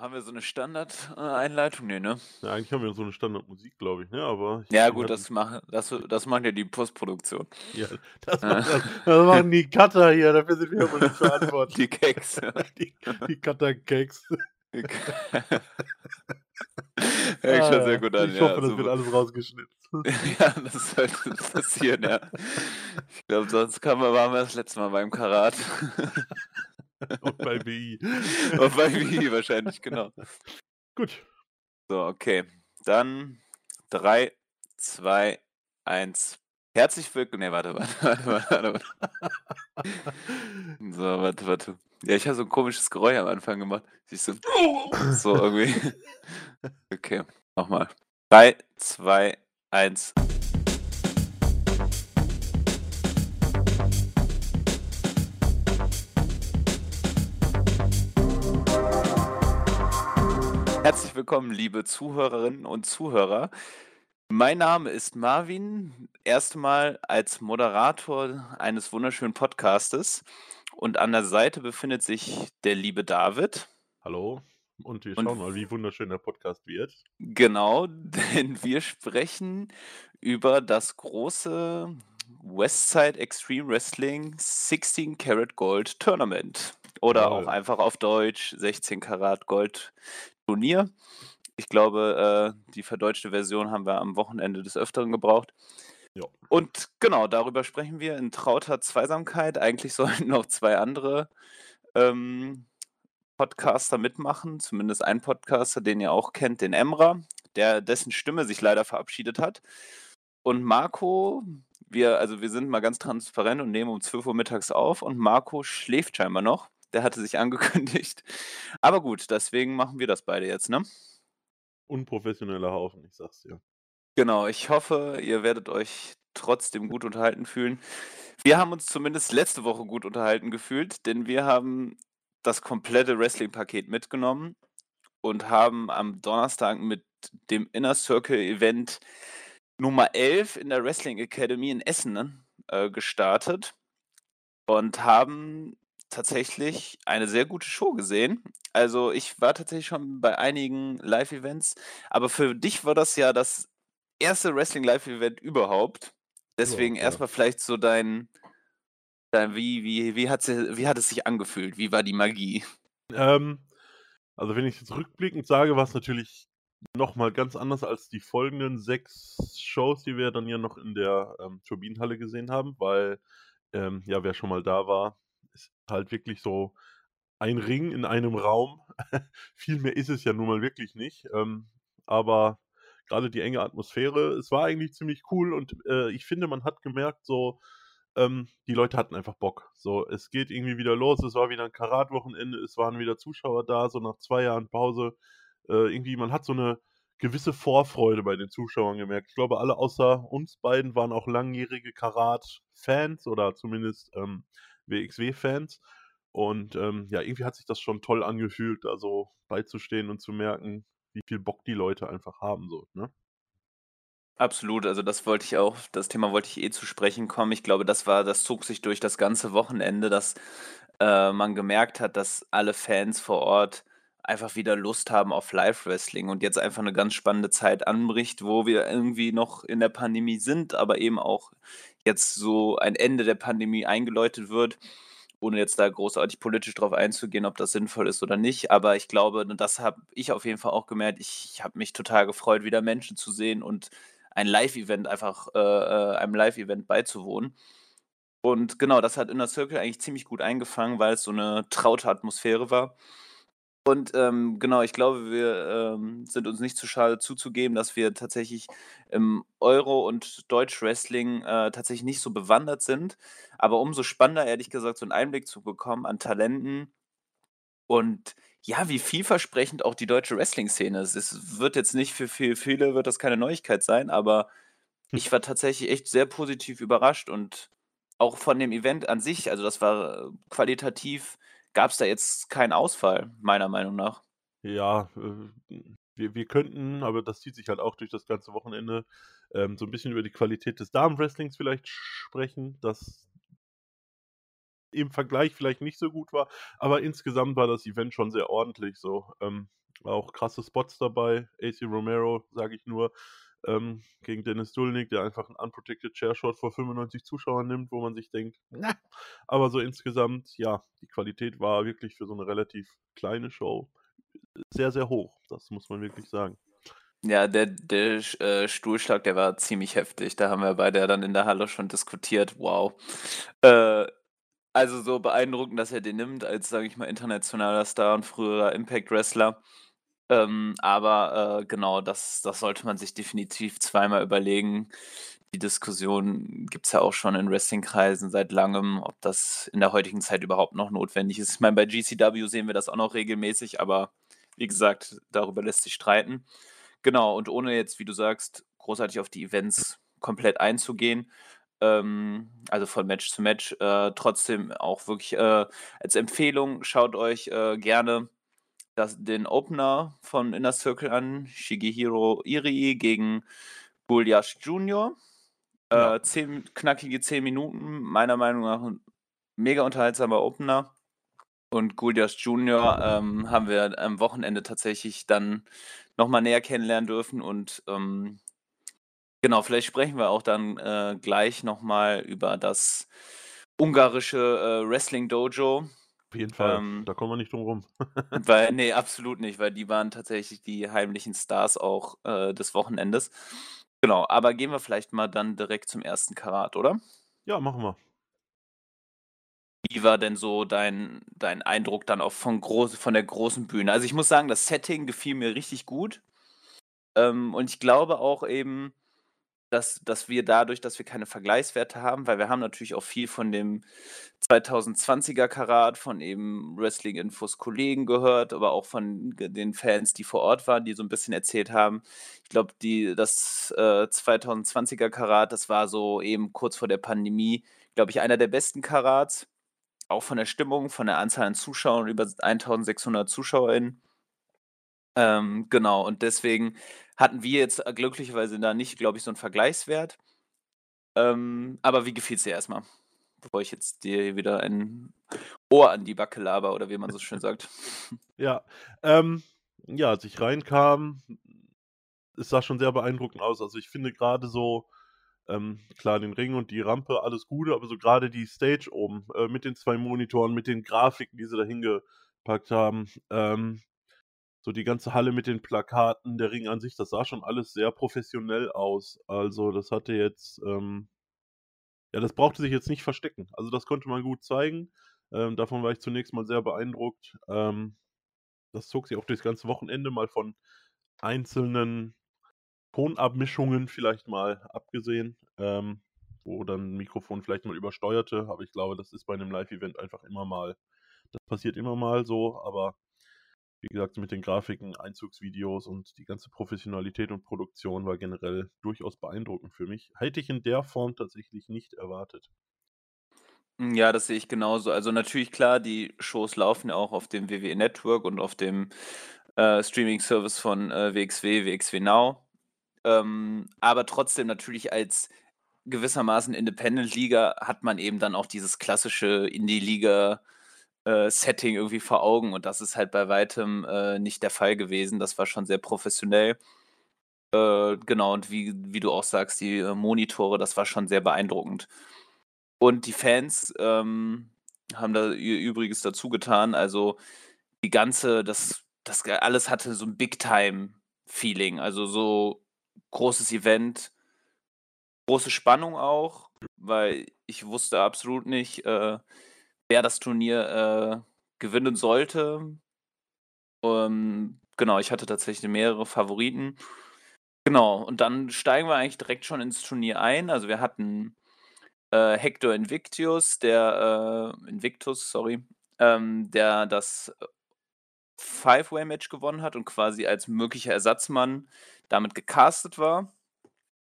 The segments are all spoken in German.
haben wir so eine Standard-Einleitung? Nee, ne? Ja, eigentlich haben wir so eine Standardmusik, glaube ich, ne? Aber ja, gut, das, machen, das, das macht ja die Postproduktion. Ja, das, macht, das, das machen die Cutter hier, dafür sind wir aber nicht verantwortlich. Die Keks. die, die Cutter-Keks. Hört ah, schon sehr gut an. Ich hoffe, ja, das super. wird alles rausgeschnitten. ja, das sollte passieren, ja. Ich glaube, sonst kann man, waren wir das letzte Mal beim Karat. Und bei BI. Und bei BI wahrscheinlich, genau. Gut. So, okay. Dann 3, 2, 1. Herzlich willkommen. Ne, warte, warte, warte, warte, warte. So, warte, warte. Ja, ich habe so ein komisches Geräusch am Anfang gemacht. Siehst du? So irgendwie. Okay, nochmal. 3, 2, 1. Herzlich willkommen, liebe Zuhörerinnen und Zuhörer. Mein Name ist Marvin, erstmal als Moderator eines wunderschönen Podcastes. Und an der Seite befindet sich der liebe David. Hallo. Und wir schauen und, mal, wie wunderschön der Podcast wird. Genau, denn wir sprechen über das große Westside Extreme Wrestling 16 Karat Gold Tournament. Oder Jawohl. auch einfach auf Deutsch 16 Karat Gold Turnier. Ich glaube, äh, die verdeutschte Version haben wir am Wochenende des Öfteren gebraucht. Ja. Und genau, darüber sprechen wir in trauter Zweisamkeit. Eigentlich sollten noch zwei andere ähm, Podcaster mitmachen, zumindest ein Podcaster, den ihr auch kennt, den Emra, der dessen Stimme sich leider verabschiedet hat. Und Marco, wir, also wir sind mal ganz transparent und nehmen um 12 Uhr mittags auf und Marco schläft scheinbar noch. Der hatte sich angekündigt. Aber gut, deswegen machen wir das beide jetzt, ne? Unprofessioneller Haufen, ich sag's dir. Genau, ich hoffe, ihr werdet euch trotzdem gut unterhalten fühlen. Wir haben uns zumindest letzte Woche gut unterhalten gefühlt, denn wir haben das komplette Wrestling-Paket mitgenommen und haben am Donnerstag mit dem Inner Circle Event Nummer 11 in der Wrestling Academy in Essen ne, äh, gestartet und haben tatsächlich eine sehr gute Show gesehen. Also ich war tatsächlich schon bei einigen Live-Events, aber für dich war das ja das erste Wrestling-Live-Event überhaupt. Deswegen ja, erstmal vielleicht so dein, dein wie, wie, wie, hat wie hat es sich angefühlt? Wie war die Magie? Ähm, also wenn ich jetzt rückblickend sage, war es natürlich nochmal ganz anders als die folgenden sechs Shows, die wir dann ja noch in der ähm, Turbinenhalle gesehen haben, weil, ähm, ja, wer schon mal da war, ist halt wirklich so ein Ring in einem Raum. Viel mehr ist es ja nun mal wirklich nicht. Ähm, aber gerade die enge Atmosphäre. Es war eigentlich ziemlich cool und äh, ich finde, man hat gemerkt, so, ähm, die Leute hatten einfach Bock. So, es geht irgendwie wieder los, es war wieder ein Karat-Wochenende, es waren wieder Zuschauer da, so nach zwei Jahren Pause. Äh, irgendwie, man hat so eine gewisse Vorfreude bei den Zuschauern gemerkt. Ich glaube, alle außer uns beiden waren auch langjährige Karat-Fans oder zumindest ähm, WXW-Fans. Und ähm, ja, irgendwie hat sich das schon toll angefühlt, da so beizustehen und zu merken, wie viel Bock die Leute einfach haben, so, ne? Absolut, also das wollte ich auch, das Thema wollte ich eh zu sprechen kommen. Ich glaube, das war, das zog sich durch das ganze Wochenende, dass äh, man gemerkt hat, dass alle Fans vor Ort einfach wieder Lust haben auf Live-Wrestling und jetzt einfach eine ganz spannende Zeit anbricht, wo wir irgendwie noch in der Pandemie sind, aber eben auch jetzt so ein Ende der Pandemie eingeläutet wird ohne jetzt da großartig politisch drauf einzugehen, ob das sinnvoll ist oder nicht. Aber ich glaube, das habe ich auf jeden Fall auch gemerkt. Ich, habe mich total gefreut, wieder Menschen zu sehen und ein Live-Event einfach, äh, äh, einem Live-Event beizuwohnen. Und genau, das hat Inner Circle eigentlich ziemlich gut eingefangen, weil es so eine traute Atmosphäre war. Und ähm, genau, ich glaube, wir ähm, sind uns nicht zu schade zuzugeben, dass wir tatsächlich im Euro- und Deutsch-Wrestling äh, tatsächlich nicht so bewandert sind. Aber umso spannender, ehrlich gesagt, so einen Einblick zu bekommen an Talenten und ja, wie vielversprechend auch die deutsche Wrestling-Szene ist. Es wird jetzt nicht für viel, viele wird das keine Neuigkeit sein, aber hm. ich war tatsächlich echt sehr positiv überrascht und auch von dem Event an sich, also das war qualitativ gab es da jetzt keinen Ausfall, meiner Meinung nach. Ja, äh, wir, wir könnten, aber das zieht sich halt auch durch das ganze Wochenende, ähm, so ein bisschen über die Qualität des Damenwrestlings vielleicht sprechen, das im Vergleich vielleicht nicht so gut war, aber insgesamt war das Event schon sehr ordentlich so. Ähm, Auch krasse Spots dabei. AC Romero, sage ich nur, ähm, gegen Dennis Dulnik, der einfach einen Unprotected Chair Shot vor 95 Zuschauern nimmt, wo man sich denkt, na, aber so insgesamt, ja, die Qualität war wirklich für so eine relativ kleine Show sehr, sehr hoch. Das muss man wirklich sagen. Ja, der, der äh, Stuhlschlag, der war ziemlich heftig. Da haben wir beide ja dann in der Halle schon diskutiert. Wow. Äh, also so beeindruckend, dass er den nimmt als, sage ich mal, internationaler Star und früherer Impact-Wrestler. Ähm, aber äh, genau, das, das sollte man sich definitiv zweimal überlegen. Die Diskussion gibt es ja auch schon in Wrestling-Kreisen seit langem, ob das in der heutigen Zeit überhaupt noch notwendig ist. Ich meine, bei GCW sehen wir das auch noch regelmäßig, aber wie gesagt, darüber lässt sich streiten. Genau, und ohne jetzt, wie du sagst, großartig auf die Events komplett einzugehen, ähm, also von Match zu Match, äh, trotzdem auch wirklich äh, als Empfehlung, schaut euch äh, gerne das, den Opener von Inner Circle an, Shigehiro Irii gegen Gulyash Jr. Äh, ja. zehn, knackige 10 Minuten, meiner Meinung nach ein mega unterhaltsamer Opener. Und Gulyash Jr. Ähm, haben wir am Wochenende tatsächlich dann nochmal näher kennenlernen dürfen. Und ähm, genau, vielleicht sprechen wir auch dann äh, gleich nochmal über das ungarische äh, Wrestling Dojo. Auf jeden Fall, ähm, da kommen wir nicht drum rum. weil, nee, absolut nicht, weil die waren tatsächlich die heimlichen Stars auch äh, des Wochenendes. Genau, aber gehen wir vielleicht mal dann direkt zum ersten Karat, oder? Ja, machen wir. Wie war denn so dein, dein Eindruck dann auch von, groß, von der großen Bühne? Also ich muss sagen, das Setting gefiel mir richtig gut. Ähm, und ich glaube auch eben, dass, dass wir dadurch, dass wir keine Vergleichswerte haben, weil wir haben natürlich auch viel von dem 2020er Karat, von eben Wrestling-Infos Kollegen gehört, aber auch von den Fans, die vor Ort waren, die so ein bisschen erzählt haben. Ich glaube, das äh, 2020er Karat, das war so eben kurz vor der Pandemie, glaube ich, einer der besten Karats. Auch von der Stimmung, von der Anzahl an Zuschauern, über 1600 ZuschauerInnen. Ähm, genau, und deswegen hatten wir jetzt äh, glücklicherweise da nicht, glaube ich, so einen Vergleichswert. Ähm, aber wie gefiel es dir erstmal? Bevor ich jetzt dir wieder ein Ohr an die Backe laber oder wie man so schön sagt. Ja, ähm, ja, als ich reinkam, es sah schon sehr beeindruckend aus. Also ich finde gerade so, ähm, klar, den Ring und die Rampe, alles Gute, aber so gerade die Stage oben äh, mit den zwei Monitoren, mit den Grafiken, die sie da hingepackt haben, ähm, so die ganze Halle mit den Plakaten, der Ring an sich, das sah schon alles sehr professionell aus. Also das hatte jetzt, ähm, ja, das brauchte sich jetzt nicht verstecken. Also das konnte man gut zeigen. Ähm, davon war ich zunächst mal sehr beeindruckt. Ähm, das zog sich auch durchs ganze Wochenende mal von einzelnen Tonabmischungen vielleicht mal abgesehen, ähm, wo dann ein Mikrofon vielleicht mal übersteuerte. Aber ich glaube, das ist bei einem Live-Event einfach immer mal, das passiert immer mal so, aber wie gesagt, mit den Grafiken, Einzugsvideos und die ganze Professionalität und Produktion war generell durchaus beeindruckend für mich. Hätte ich in der Form tatsächlich nicht erwartet. Hm, ja, das sehe ich genauso. Also natürlich klar, die Shows laufen ja auch auf dem WWE Network und auf dem äh, Streaming-Service von äh, WXW, WXW Now. Ähm, aber trotzdem natürlich als gewissermaßen Independent-Liga hat man eben dann auch dieses klassische Indie-Liga- äh, Setting irgendwie vor Augen und das ist halt bei weitem äh, nicht der Fall gewesen. Das war schon sehr professionell. Äh, genau, und wie, wie du auch sagst, die äh, Monitore, das war schon sehr beeindruckend. Und die Fans ähm, haben da ihr Übriges dazu getan. Also die ganze, das, das alles hatte so ein Big-Time-Feeling. Also so großes Event, große Spannung auch, weil ich wusste absolut nicht, äh, wer das Turnier äh, gewinnen sollte. Ähm, genau, ich hatte tatsächlich mehrere Favoriten. Genau, und dann steigen wir eigentlich direkt schon ins Turnier ein. Also wir hatten äh, Hector Invictus, der äh, Invictus, sorry, ähm, der das Five-Way-Match gewonnen hat und quasi als möglicher Ersatzmann damit gecastet war.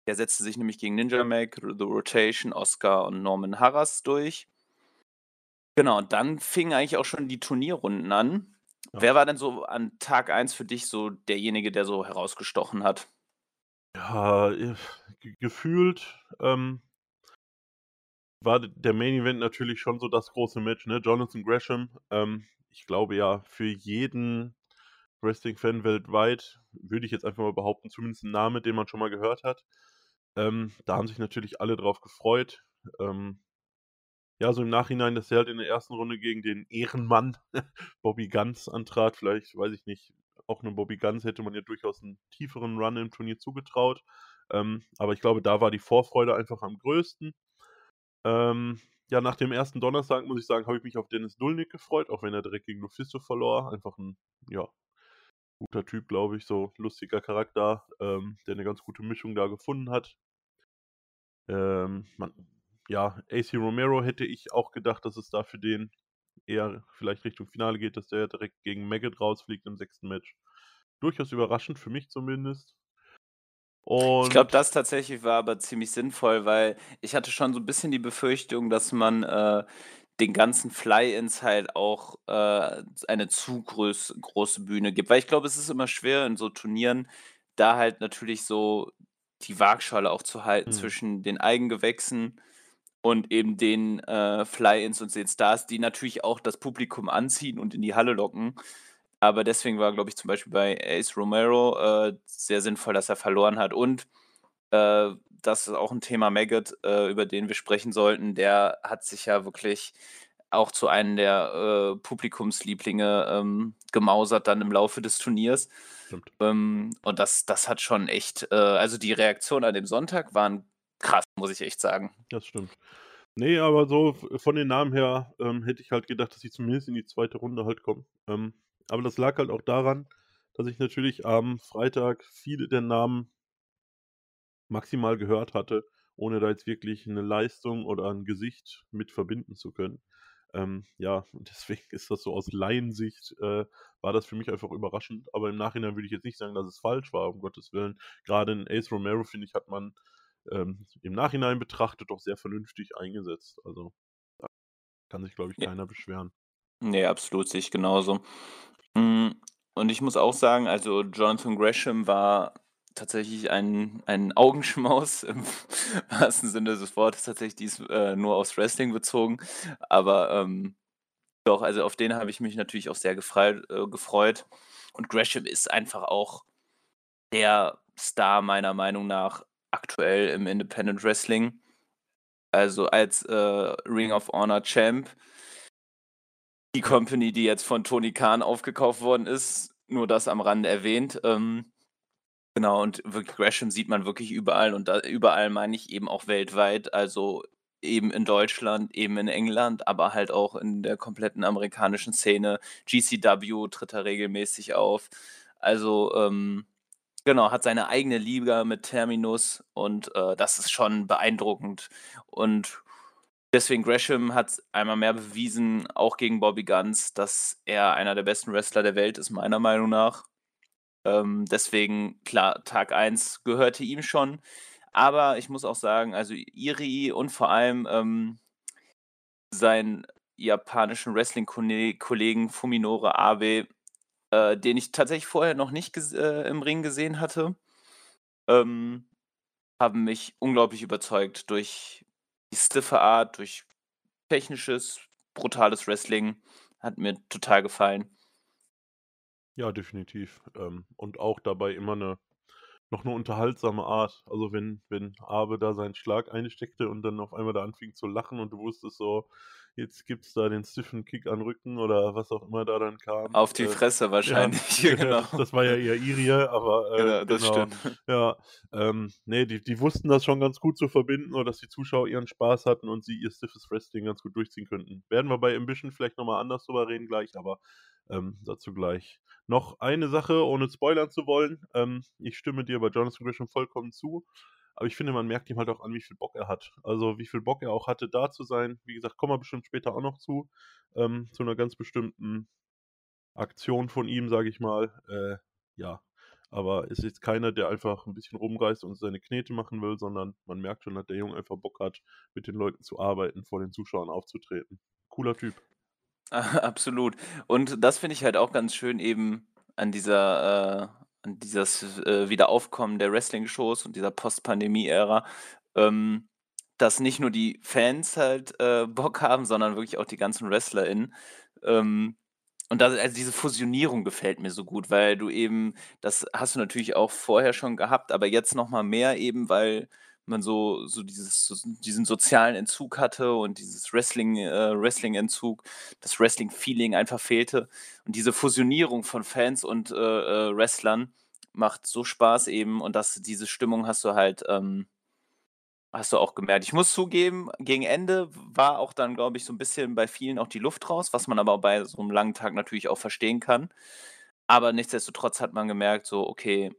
Der setzte sich nämlich gegen Ninja Mac, The Rotation, Oscar und Norman Harras durch. Genau, und dann fingen eigentlich auch schon die Turnierrunden an. Ja. Wer war denn so an Tag 1 für dich so derjenige, der so herausgestochen hat? Ja, äh, gefühlt ähm, war der Main Event natürlich schon so das große Match, ne? Jonathan Gresham, ähm, ich glaube ja, für jeden Wrestling-Fan weltweit, würde ich jetzt einfach mal behaupten, zumindest ein Name, den man schon mal gehört hat. Ähm, da haben sich natürlich alle drauf gefreut. Ähm, ja, so im Nachhinein, dass er halt in der ersten Runde gegen den Ehrenmann Bobby Guns antrat. Vielleicht, weiß ich nicht, auch einem Bobby Guns hätte man ja durchaus einen tieferen Run im Turnier zugetraut. Ähm, aber ich glaube, da war die Vorfreude einfach am größten. Ähm, ja, nach dem ersten Donnerstag, muss ich sagen, habe ich mich auf Dennis Dulnik gefreut, auch wenn er direkt gegen Lufisto verlor. Einfach ein, ja, guter Typ, glaube ich, so lustiger Charakter, ähm, der eine ganz gute Mischung da gefunden hat. Ähm, man, ja, AC Romero hätte ich auch gedacht, dass es da für den eher vielleicht Richtung Finale geht, dass der direkt gegen Maggot rausfliegt im sechsten Match. Durchaus überraschend, für mich zumindest. Und ich glaube, das tatsächlich war aber ziemlich sinnvoll, weil ich hatte schon so ein bisschen die Befürchtung, dass man äh, den ganzen Fly-Ins halt auch äh, eine zu groß, große Bühne gibt. Weil ich glaube, es ist immer schwer in so Turnieren, da halt natürlich so die Waagschale auch zu halten mhm. zwischen den Eigengewächsen und eben den äh, Fly-Ins und den Stars, die natürlich auch das Publikum anziehen und in die Halle locken. Aber deswegen war, glaube ich, zum Beispiel bei Ace Romero äh, sehr sinnvoll, dass er verloren hat. Und äh, das ist auch ein Thema Maggot, äh, über den wir sprechen sollten. Der hat sich ja wirklich auch zu einem der äh, Publikumslieblinge ähm, gemausert dann im Laufe des Turniers. Ähm, und das, das hat schon echt, äh, also die Reaktionen an dem Sonntag waren krass, muss ich echt sagen. Das stimmt. Nee, aber so von den Namen her ähm, hätte ich halt gedacht, dass sie zumindest in die zweite Runde halt kommen. Ähm, aber das lag halt auch daran, dass ich natürlich am Freitag viele der Namen maximal gehört hatte, ohne da jetzt wirklich eine Leistung oder ein Gesicht mit verbinden zu können. Ähm, ja, deswegen ist das so aus Laiensicht, äh, war das für mich einfach überraschend. Aber im Nachhinein würde ich jetzt nicht sagen, dass es falsch war, um Gottes Willen. Gerade in Ace Romero, finde ich, hat man ähm, im Nachhinein betrachtet doch sehr vernünftig eingesetzt. Also da kann sich, glaube ich, keiner ja. beschweren. Nee, absolut, sehe ich genauso. Hm, und ich muss auch sagen, also Jonathan Gresham war tatsächlich ein ein Augenschmaus im wahrsten Sinne des Wortes, tatsächlich dies äh, nur aufs Wrestling bezogen. Aber, ähm, doch, also auf den habe ich mich natürlich auch sehr gefreit äh, gefreut. Und Gresham ist einfach auch der Star meiner Meinung nach aktuell im Independent Wrestling. Also als, äh, Ring of Honor Champ die Company, die jetzt von Tony Khan aufgekauft worden ist, nur das am Rande erwähnt. Ähm, genau, und wirklich Gresham sieht man wirklich überall und da, überall meine ich eben auch weltweit, also eben in Deutschland, eben in England, aber halt auch in der kompletten amerikanischen Szene. GCW tritt er regelmäßig auf. Also, ähm, genau, hat seine eigene Liga mit Terminus und äh, das ist schon beeindruckend. Und Deswegen Gresham hat einmal mehr bewiesen, auch gegen Bobby Guns, dass er einer der besten Wrestler der Welt ist, meiner Meinung nach. Ähm, deswegen, klar, Tag 1 gehörte ihm schon. Aber ich muss auch sagen, also Iri und vor allem ähm, seinen japanischen Wrestling-Kollegen Fuminore Abe, äh, den ich tatsächlich vorher noch nicht äh, im Ring gesehen hatte, ähm, haben mich unglaublich überzeugt durch die stiffe Art, durch technisches, brutales Wrestling. Hat mir total gefallen. Ja, definitiv. Ähm, und auch dabei immer eine noch eine unterhaltsame Art. Also wenn, wenn Abe da seinen Schlag einsteckte und dann auf einmal da anfing zu lachen und du wusstest so, jetzt gibt es da den stiffen Kick an Rücken oder was auch immer da dann kam. Auf die äh, Fresse wahrscheinlich, ja, genau. Das war ja eher Irie, aber äh, genau, das genau. stimmt. Ja, ähm, nee, die, die wussten das schon ganz gut zu verbinden oder dass die Zuschauer ihren Spaß hatten und sie ihr stiffes Wrestling ganz gut durchziehen könnten. Werden wir bei Ambition vielleicht nochmal anders drüber reden gleich, aber ähm, dazu gleich. Noch eine Sache, ohne spoilern zu wollen. Ähm, ich stimme dir bei Jonathan Gresham vollkommen zu. Aber ich finde, man merkt ihm halt auch an, wie viel Bock er hat. Also wie viel Bock er auch hatte, da zu sein. Wie gesagt, kommen wir bestimmt später auch noch zu. Ähm, zu einer ganz bestimmten Aktion von ihm, sage ich mal. Äh, ja, aber es ist jetzt keiner, der einfach ein bisschen rumreißt und seine Knete machen will, sondern man merkt schon, dass der Junge einfach Bock hat, mit den Leuten zu arbeiten, vor den Zuschauern aufzutreten. Cooler Typ. Absolut. Und das finde ich halt auch ganz schön eben an dieser, äh, an dieses äh, Wiederaufkommen der Wrestling-Shows und dieser Post-Pandemie-Ära, ähm, dass nicht nur die Fans halt äh, Bock haben, sondern wirklich auch die ganzen WrestlerInnen. Ähm, und da also, diese Fusionierung gefällt mir so gut, weil du eben das hast du natürlich auch vorher schon gehabt, aber jetzt noch mal mehr eben, weil man so so dieses so diesen sozialen Entzug hatte und dieses Wrestling äh, das Wrestling-Feeling einfach fehlte. Und diese Fusionierung von Fans und, äh, äh, Wrestlern macht so Spaß eben und das diese Stimmung hast du halt, ähm hast du auch gemerkt. Ich muss zugeben, gegen Ende war auch dann, glaube ich, so 'n bisschen bei vielen auch die Luft raus, was man aber bei so 'nem langen Tag natürlich auch verstehen kann. Aber nichtsdestotrotz hat man gemerkt, so, okay,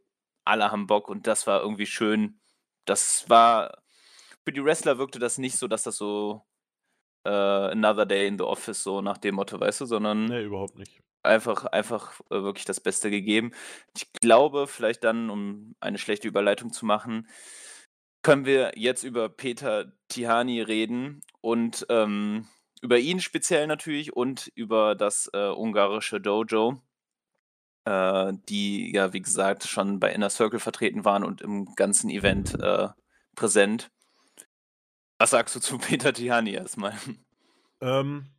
alle haben Bock und das war irgendwie schön. Das war für die Wrestler wirkte das nicht so, dass das so, äh, another day in the office so nach dem Motto, weißt du, sondern Ne, überhaupt nicht. einfach einfach, äh, wirklich das Beste gegeben. Ich glaube, vielleicht dann, um eine schlechte Überleitung zu machen, können wir jetzt über Peter Tihanyi reden und, ähm, über ihn speziell natürlich und über das, äh, ungarische Dojo, äh, die ja, wie gesagt, schon bei Inner Circle vertreten waren und im ganzen Event, äh, präsent. Was sagst du zu Peter Tihanyi erst mal? Ähm,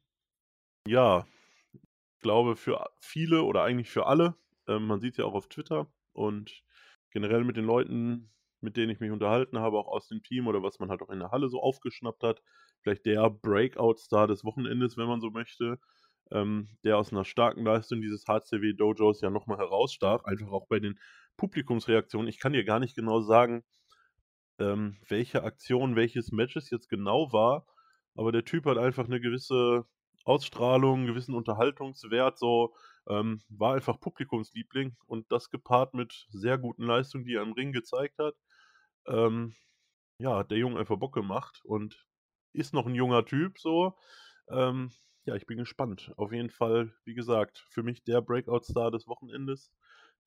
ja, ich glaube für viele oder eigentlich für alle, ähm, man sieht's ja auch auf Twitter und generell mit den Leuten, mit denen ich mich unterhalten habe, auch aus dem Team oder was man halt auch in der Halle so aufgeschnappt hat, vielleicht der Breakout-Star des Wochenendes, wenn man so möchte, ähm, der aus 'ner starken Leistung dieses HCW-Dojos ja noch mal herausstach, einfach auch bei den Publikumsreaktionen. Ich kann dir gar nicht genau sagen, ähm, welche Aktion welches Match es jetzt genau war, aber der Typ hat einfach 'ne gewisse Ausstrahlung, 'n gewissen Unterhaltungswert so, ähm, war einfach Publikumsliebling und das gepaart mit sehr guten Leistungen, die er im Ring gezeigt hat. Ähm, ja, hat der Junge einfach Bock gemacht und ist noch 'n junger Typ so. Ähm, ja, ich bin gespannt. Auf jeden Fall, wie gesagt, für mich der Breakout-Star des Wochenendes,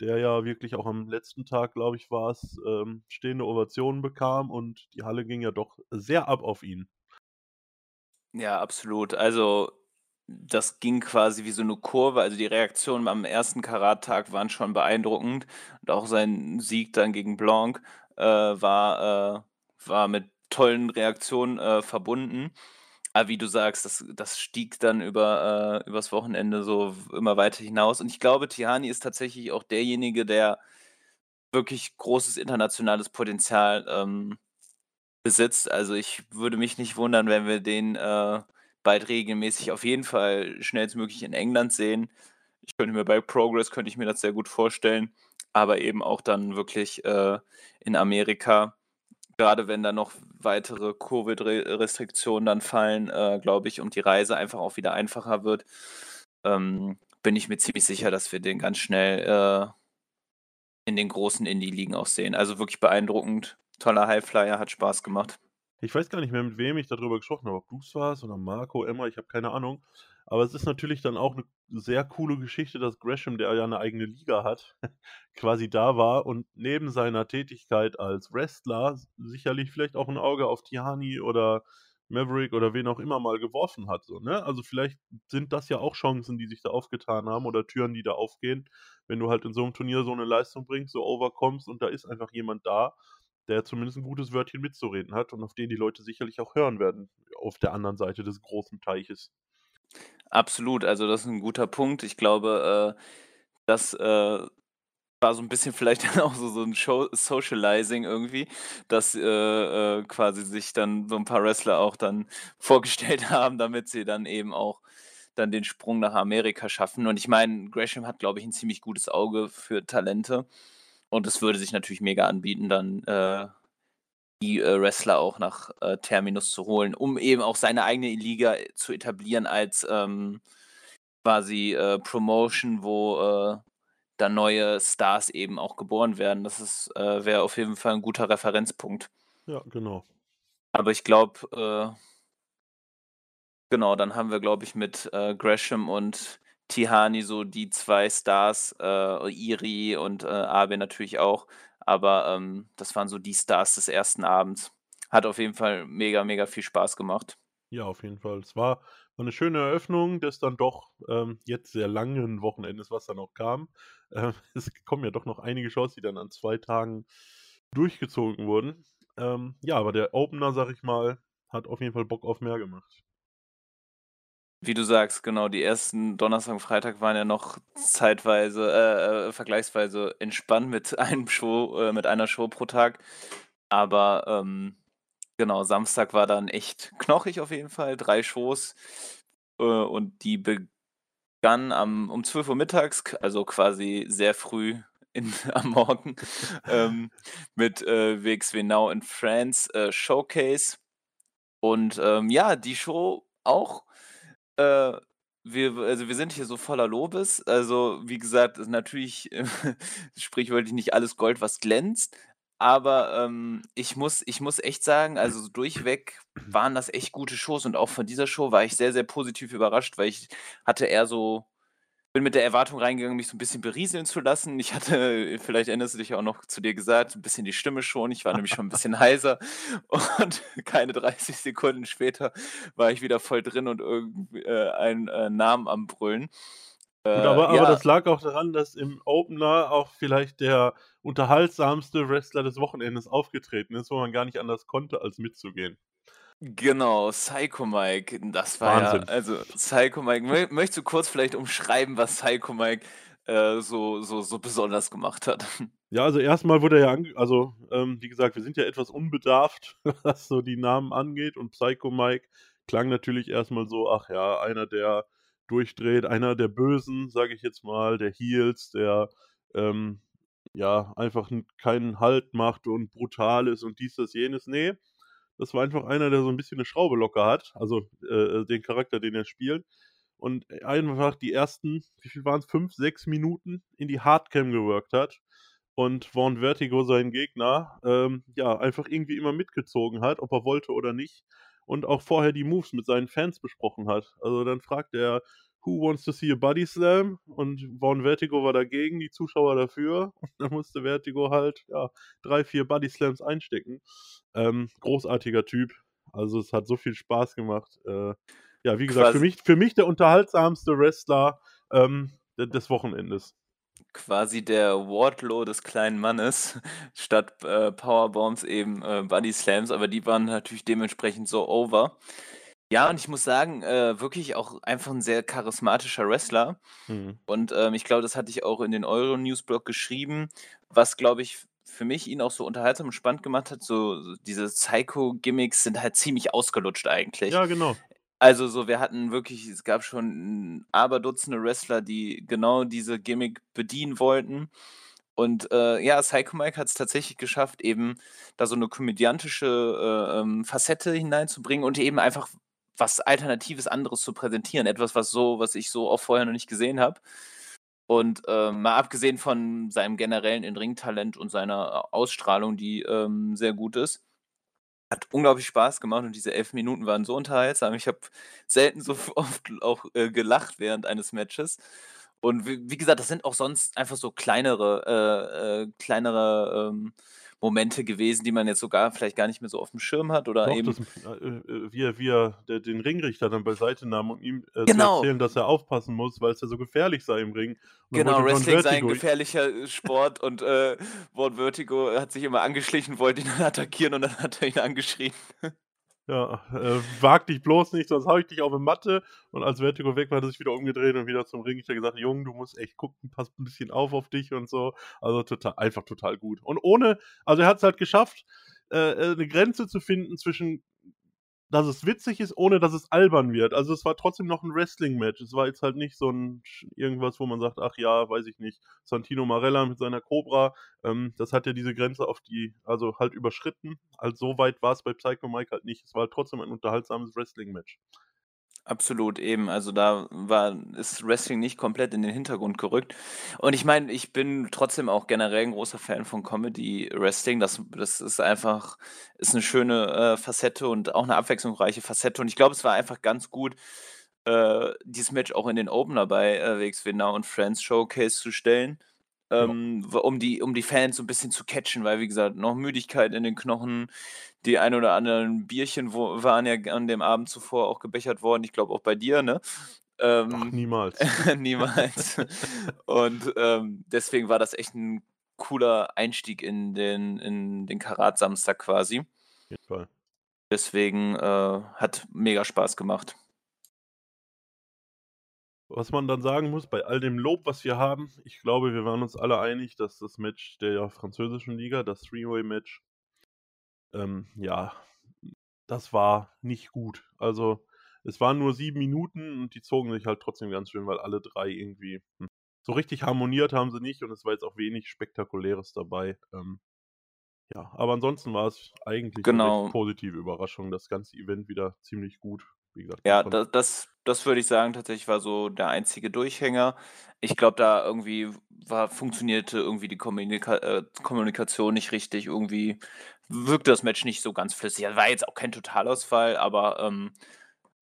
der ja wirklich auch am letzten Tag, glaube ich, war's, ähm, stehende Ovationen bekam und die Halle ging ja doch sehr ab auf ihn. Ja, absolut. Also, das ging quasi wie so 'ne Kurve. Also, die Reaktionen am ersten Karat-Tag waren schon beeindruckend und auch sein Sieg dann gegen Blanc, äh, war äh, war mit tollen Reaktionen, äh, verbunden. Aber wie du sagst, das das stieg dann über äh, übers Wochenende so immer weiter hinaus. Und ich glaube, Tihanyi ist tatsächlich auch derjenige, der wirklich großes internationales Potenzial, ähm, besitzt. Also, ich würde mich nicht wundern, wenn wir den, äh, bald regelmäßig auf jeden Fall schnellstmöglich in England sehen. Ich könnte mir bei Progress könnte ich mir das sehr gut vorstellen, aber eben auch dann wirklich, äh, in Amerika. Grade wenn da noch weitere Covid Re Restriktionen dann fallen, äh, glaube ich, und die Reise einfach auch wieder einfacher wird, ähm, bin ich mir ziemlich sicher, dass wir den ganz schnell, äh, in den großen Indie-Ligen auch sehen. Also, wirklich beeindruckend. Toller Highflyer, hat Spaß gemacht. Ich weiß gar nicht mehr, mit wem ich da drüber gesprochen habe, ob du's warst oder Marco, Emma, ich habe keine Ahnung. Aber es ist natürlich dann auch 'ne sehr coole Geschichte, dass Gresham, der ja 'ne eigene Liga hat, quasi da war und neben seiner Tätigkeit als Wrestler sicherlich vielleicht auch 'n Auge auf Tihanyi oder Maverick oder wen auch immer mal geworfen hat so, ne? Also, vielleicht sind das ja auch Chancen, die sich da aufgetan haben oder Türen, die da aufgehen, wenn du halt in so 'nem Turnier so 'ne Leistung bringst, so over kommst und da ist einfach jemand da, der zumindest 'n gutes Wörtchen mitzureden hat und auf den die Leute sicherlich auch hören werden auf der anderen Seite des großen Teiches. Absolut, also, das ist 'n guter Punkt. Ich glaube, äh, das, äh, war so 'n bisschen vielleicht dann auch so so 'n Show Socializing irgendwie, dass, äh, äh, quasi sich dann so 'n paar Wrestler auch dann vorgestellt haben, damit sie dann eben auch dann den Sprung nach Amerika schaffen. Und ich meine, Gresham hat, glaube ich, 'n ziemlich gutes Auge für Talente und es würde sich natürlich mega anbieten, dann, äh, die, äh, Wrestler auch nach, äh, Terminus zu holen, um eben auch seine eigene Liga zu etablieren als, ähm, quasi, äh, Promotion, wo, äh, dann neue Stars eben auch geboren werden. Das ist äh, wäre auf jeden Fall 'n guter Referenzpunkt. Ja, genau. Aber ich glaube, äh genau, dann haben wir, glaube ich, mit, äh, Gresham und Tihanyi so die 2 Stars, äh, Iri und, äh, Abe natürlich auch, aber, ähm, das waren so die Stars des ersten Abends. Hat auf jeden Fall mega, mega viel Spaß gemacht. Ja, auf jeden Fall. Es war war 'ne schöne Eröffnung des dann doch, ähm, jetzt sehr langen Wochenendes, was da noch kam. Äh, es kommen ja doch noch einige Shows, die dann an 2 Tagen durchgezogen wurden. Ähm, ja, aber der Opener, sage ich mal, hat auf jeden Fall Bock auf mehr gemacht. Wie du sagst, genau, die ersten Donnerstag und Freitag waren ja noch zeitweise äh, äh, vergleichsweise entspannt mit einem Show äh, mit einer Show pro Tag. Aber, ähm, genau, Samstag war dann echt knochig auf jeden Fall, 3 Shows, äh, und die begannen am um 12:00 mittags, k also quasi sehr früh in am Morgen, ähm, mit, äh, WXW Now in France, äh, Showcase. Und, ähm, ja, die Show auch, äh wir also, wir sind hier so voller Lobes. Also, wie gesagt, ist natürlich sprichwörtlich nicht alles Gold, was glänzt, aber, ähm, ich muss ich muss echt sagen, also, so durchweg waren das echt gute Shows und auch von dieser Show war ich sehr, sehr positiv überrascht, weil ich hatte eher so bin mit der Erwartung reingegangen, mich so 'n bisschen berieseln zu lassen. Ich hatte vielleicht erinnerst du dich auch noch zu dir gesagt, 'n bisschen die Stimme schon. Ich war nämlich schon 'n bisschen heiser und keine 30 Sekunden später war ich wieder voll drin und irgendw äh, einen, äh, Namen am Brüllen. Aber Äh, aber ja. das lag auch daran, dass im Opener auch vielleicht der unterhaltsamste Wrestler des Wochenendes aufgetreten ist, wo man gar nicht anders konnte, als mitzugehen. Genau, Psycho Mike, das war ja Wahnsinn. also, Psycho Mike möch möchtest du kurz vielleicht umschreiben, was Psycho Mike, äh, so so so besonders gemacht hat? Ja, also, erst mal wurde er ja ange also, ähm, wie gesagt, wir sind ja etwas unbedarft, was so die Namen angeht und Psycho Mike klang natürlich erst mal so, ach ja, einer, der durchdreht, einer der Bösen, sage ich jetzt mal, der Heels, der, ähm, ja, einfach keinen Halt macht und brutal ist und dies, das, jenes. Ne, das war einfach einer, der so 'n bisschen 'ne Schraube locker hat, also, äh, den Charakter, den er spielt und einfach die ersten wie viel waren's, 5, 6 Minuten in die Hardcam geworkt hat und Vaughn Vertigo seinen Gegner, ähm, ja, einfach irgendwie immer mitgezogen hat, ob er wollte oder nicht und auch vorher die Moves mit seinen Fans besprochen hat. Also, dann fragt er: „Who wants to see a body slam?“ Und Vaughn Vertigo war dagegen, die Zuschauer dafür. Und dann musste Vertigo halt, ja, 3, 4 Body Slams einstecken. Ähm, großartiger Typ. Also, es hat so viel Spaß gemacht. Äh, ja, wie gesagt, für mich für mich der unterhaltsamste Wrestler, ähm, de des Wochenendes. Quasi der Wardlow des kleinen Mannes, statt, äh, Powerbombs eben, äh, Body Slams, aber die waren natürlich dementsprechend so over. Ja, und ich muss sagen, äh, wirklich auch einfach 'n sehr charismatischer Wrestler Mhm. und, ähm, ich glaube, das hatte ich auch in den Euro-News-Blog geschrieben, was, glaube ich, f für mich ihn auch so unterhaltsam und spannend gemacht hat, so so diese Psycho-Gimmicks sind halt ziemlich ausgelutscht eigentlich. Ja, genau. Also, so wir hatten wirklich es gab schon 'n Aberdutzende Wrestler, die genau diese Gimmick bedienen wollten und, äh, ja, Psycho Mike hat's tatsächlich geschafft, eben da so 'ne komödiantische, äh, ähm, Facette hineinzubringen und eben einfach was Alternatives anderes zu präsentieren. Etwas, was so was ich so auch vorher noch nicht gesehen habe. Und, ähm, mal abgesehen von seinem generellen In-Ring-Talent und seiner A Ausstrahlung, die, ähm, sehr gut ist. Hat unglaublich Spaß gemacht und diese 11 Minuten waren so unterhaltsam. Ich habe selten so oft auch, äh, gelacht während eines Matches. Und w wie gesagt, das sind auch sonst einfach so kleinere äh, äh, kleinere, ähm, Momente gewesen, die man jetzt sogar vielleicht gar nicht mehr so aufm Schirm hat oder Doch, eben das äh, äh, wie er wie er den Ringrichter dann beiseite nahm, um ihm, äh, zu Genau. erzählen, dass er aufpassen muss, weil's ja so gefährlich sei im Ring. Und Genau, Wrestling sei 'n Vertigo gefährlicher, äh, Sport und, äh, Vaughn Vertigo hat sich immer angeschlichen, wollte ihn dann attackieren und dann hat er ihn angeschrien. Ja, äh: „Wag dich bloß nicht, sonst haue ich dich auf 'ne Matte.“ Und als Vertigo weg war, hat er sich wieder umgedreht und wieder zum Ringrichter gesagt: „Junge, du musst echt gucken, pass 'n bisschen auf auf dich“ und so. Also, tota einfach total gut. Und ohne also, er hat's halt geschafft, äh, äh, 'ne Grenze zu finden zwischen dass es witzig ist, ohne dass es albern wird. Also, es war trotzdem noch 'n Wrestling-Match. Es war jetzt halt nicht so 'n sch irgendwas, wo man sagt: „Ach ja, weiß ich nicht, Santino Marella mit seiner Cobra.“ Ähm, das hat ja diese Grenze auf die also, halt überschritten. Also, so weit war's bei Psycho Mike halt nicht. Es war halt trotzdem ein unterhaltsames Wrestling-Match. Absolut, eben. Also, da war ist Wrestling nicht komplett in den Hintergrund gerückt. Und ich meine, ich bin trotzdem auch generell 'n großer Fan von Comedy-Wrestling. Das das ist einfach ist 'ne schöne, äh, Facette und auch 'ne abwechslungsreiche Facette. Und ich glaube, es war einfach ganz gut, äh, dieses Match auch in den Opener bei, äh, WXW Now in France Showcase zu stellen. Ähm, um die um die Fans so 'n bisschen zu catchen, weil, wie gesagt, noch Müdigkeit in den Knochen, die ein oder anderen Bierchen wo waren ja an dem Abend zuvor auch gebechert worden. Ich glaube auch bei dir, ne? Ach, Ähm, niemals. niemals. Und, ähm, deswegen war das echt 'n cooler Einstieg in den in den Karat-Samstag quasi. Jeden Fall. Deswegen, äh, hat mega Spaß gemacht. Was man dann sagen muss, bei all dem Lob, was wir haben, ich glaube, wir waren uns alle einig, dass das Match der französischen Liga, das Three-Way-Match, ähm, ja, das war nicht gut. Also, es waren nur sieben Minuten und die zogen sich halt trotzdem ganz schön, weil alle drei irgendwie hm, so richtig harmoniert haben sie nicht und es war jetzt auch wenig Spektakuläres dabei. Ähm, ja, aber ansonsten war es eigentlich eine Genau. positive Überraschung. Das ganze Event wieder ziemlich gut. Wie gesagt, Ja, von da das das würde ich sagen, tatsächlich war so der einzige Durchhänger. Ich glaube, da irgendwie war funktionierte irgendwie die Kommunika äh, Kommunikation nicht richtig. Irgendwie wirkte das Match nicht so ganz flüssig. Ja, war jetzt auch kein Totalausfall, aber, ähm,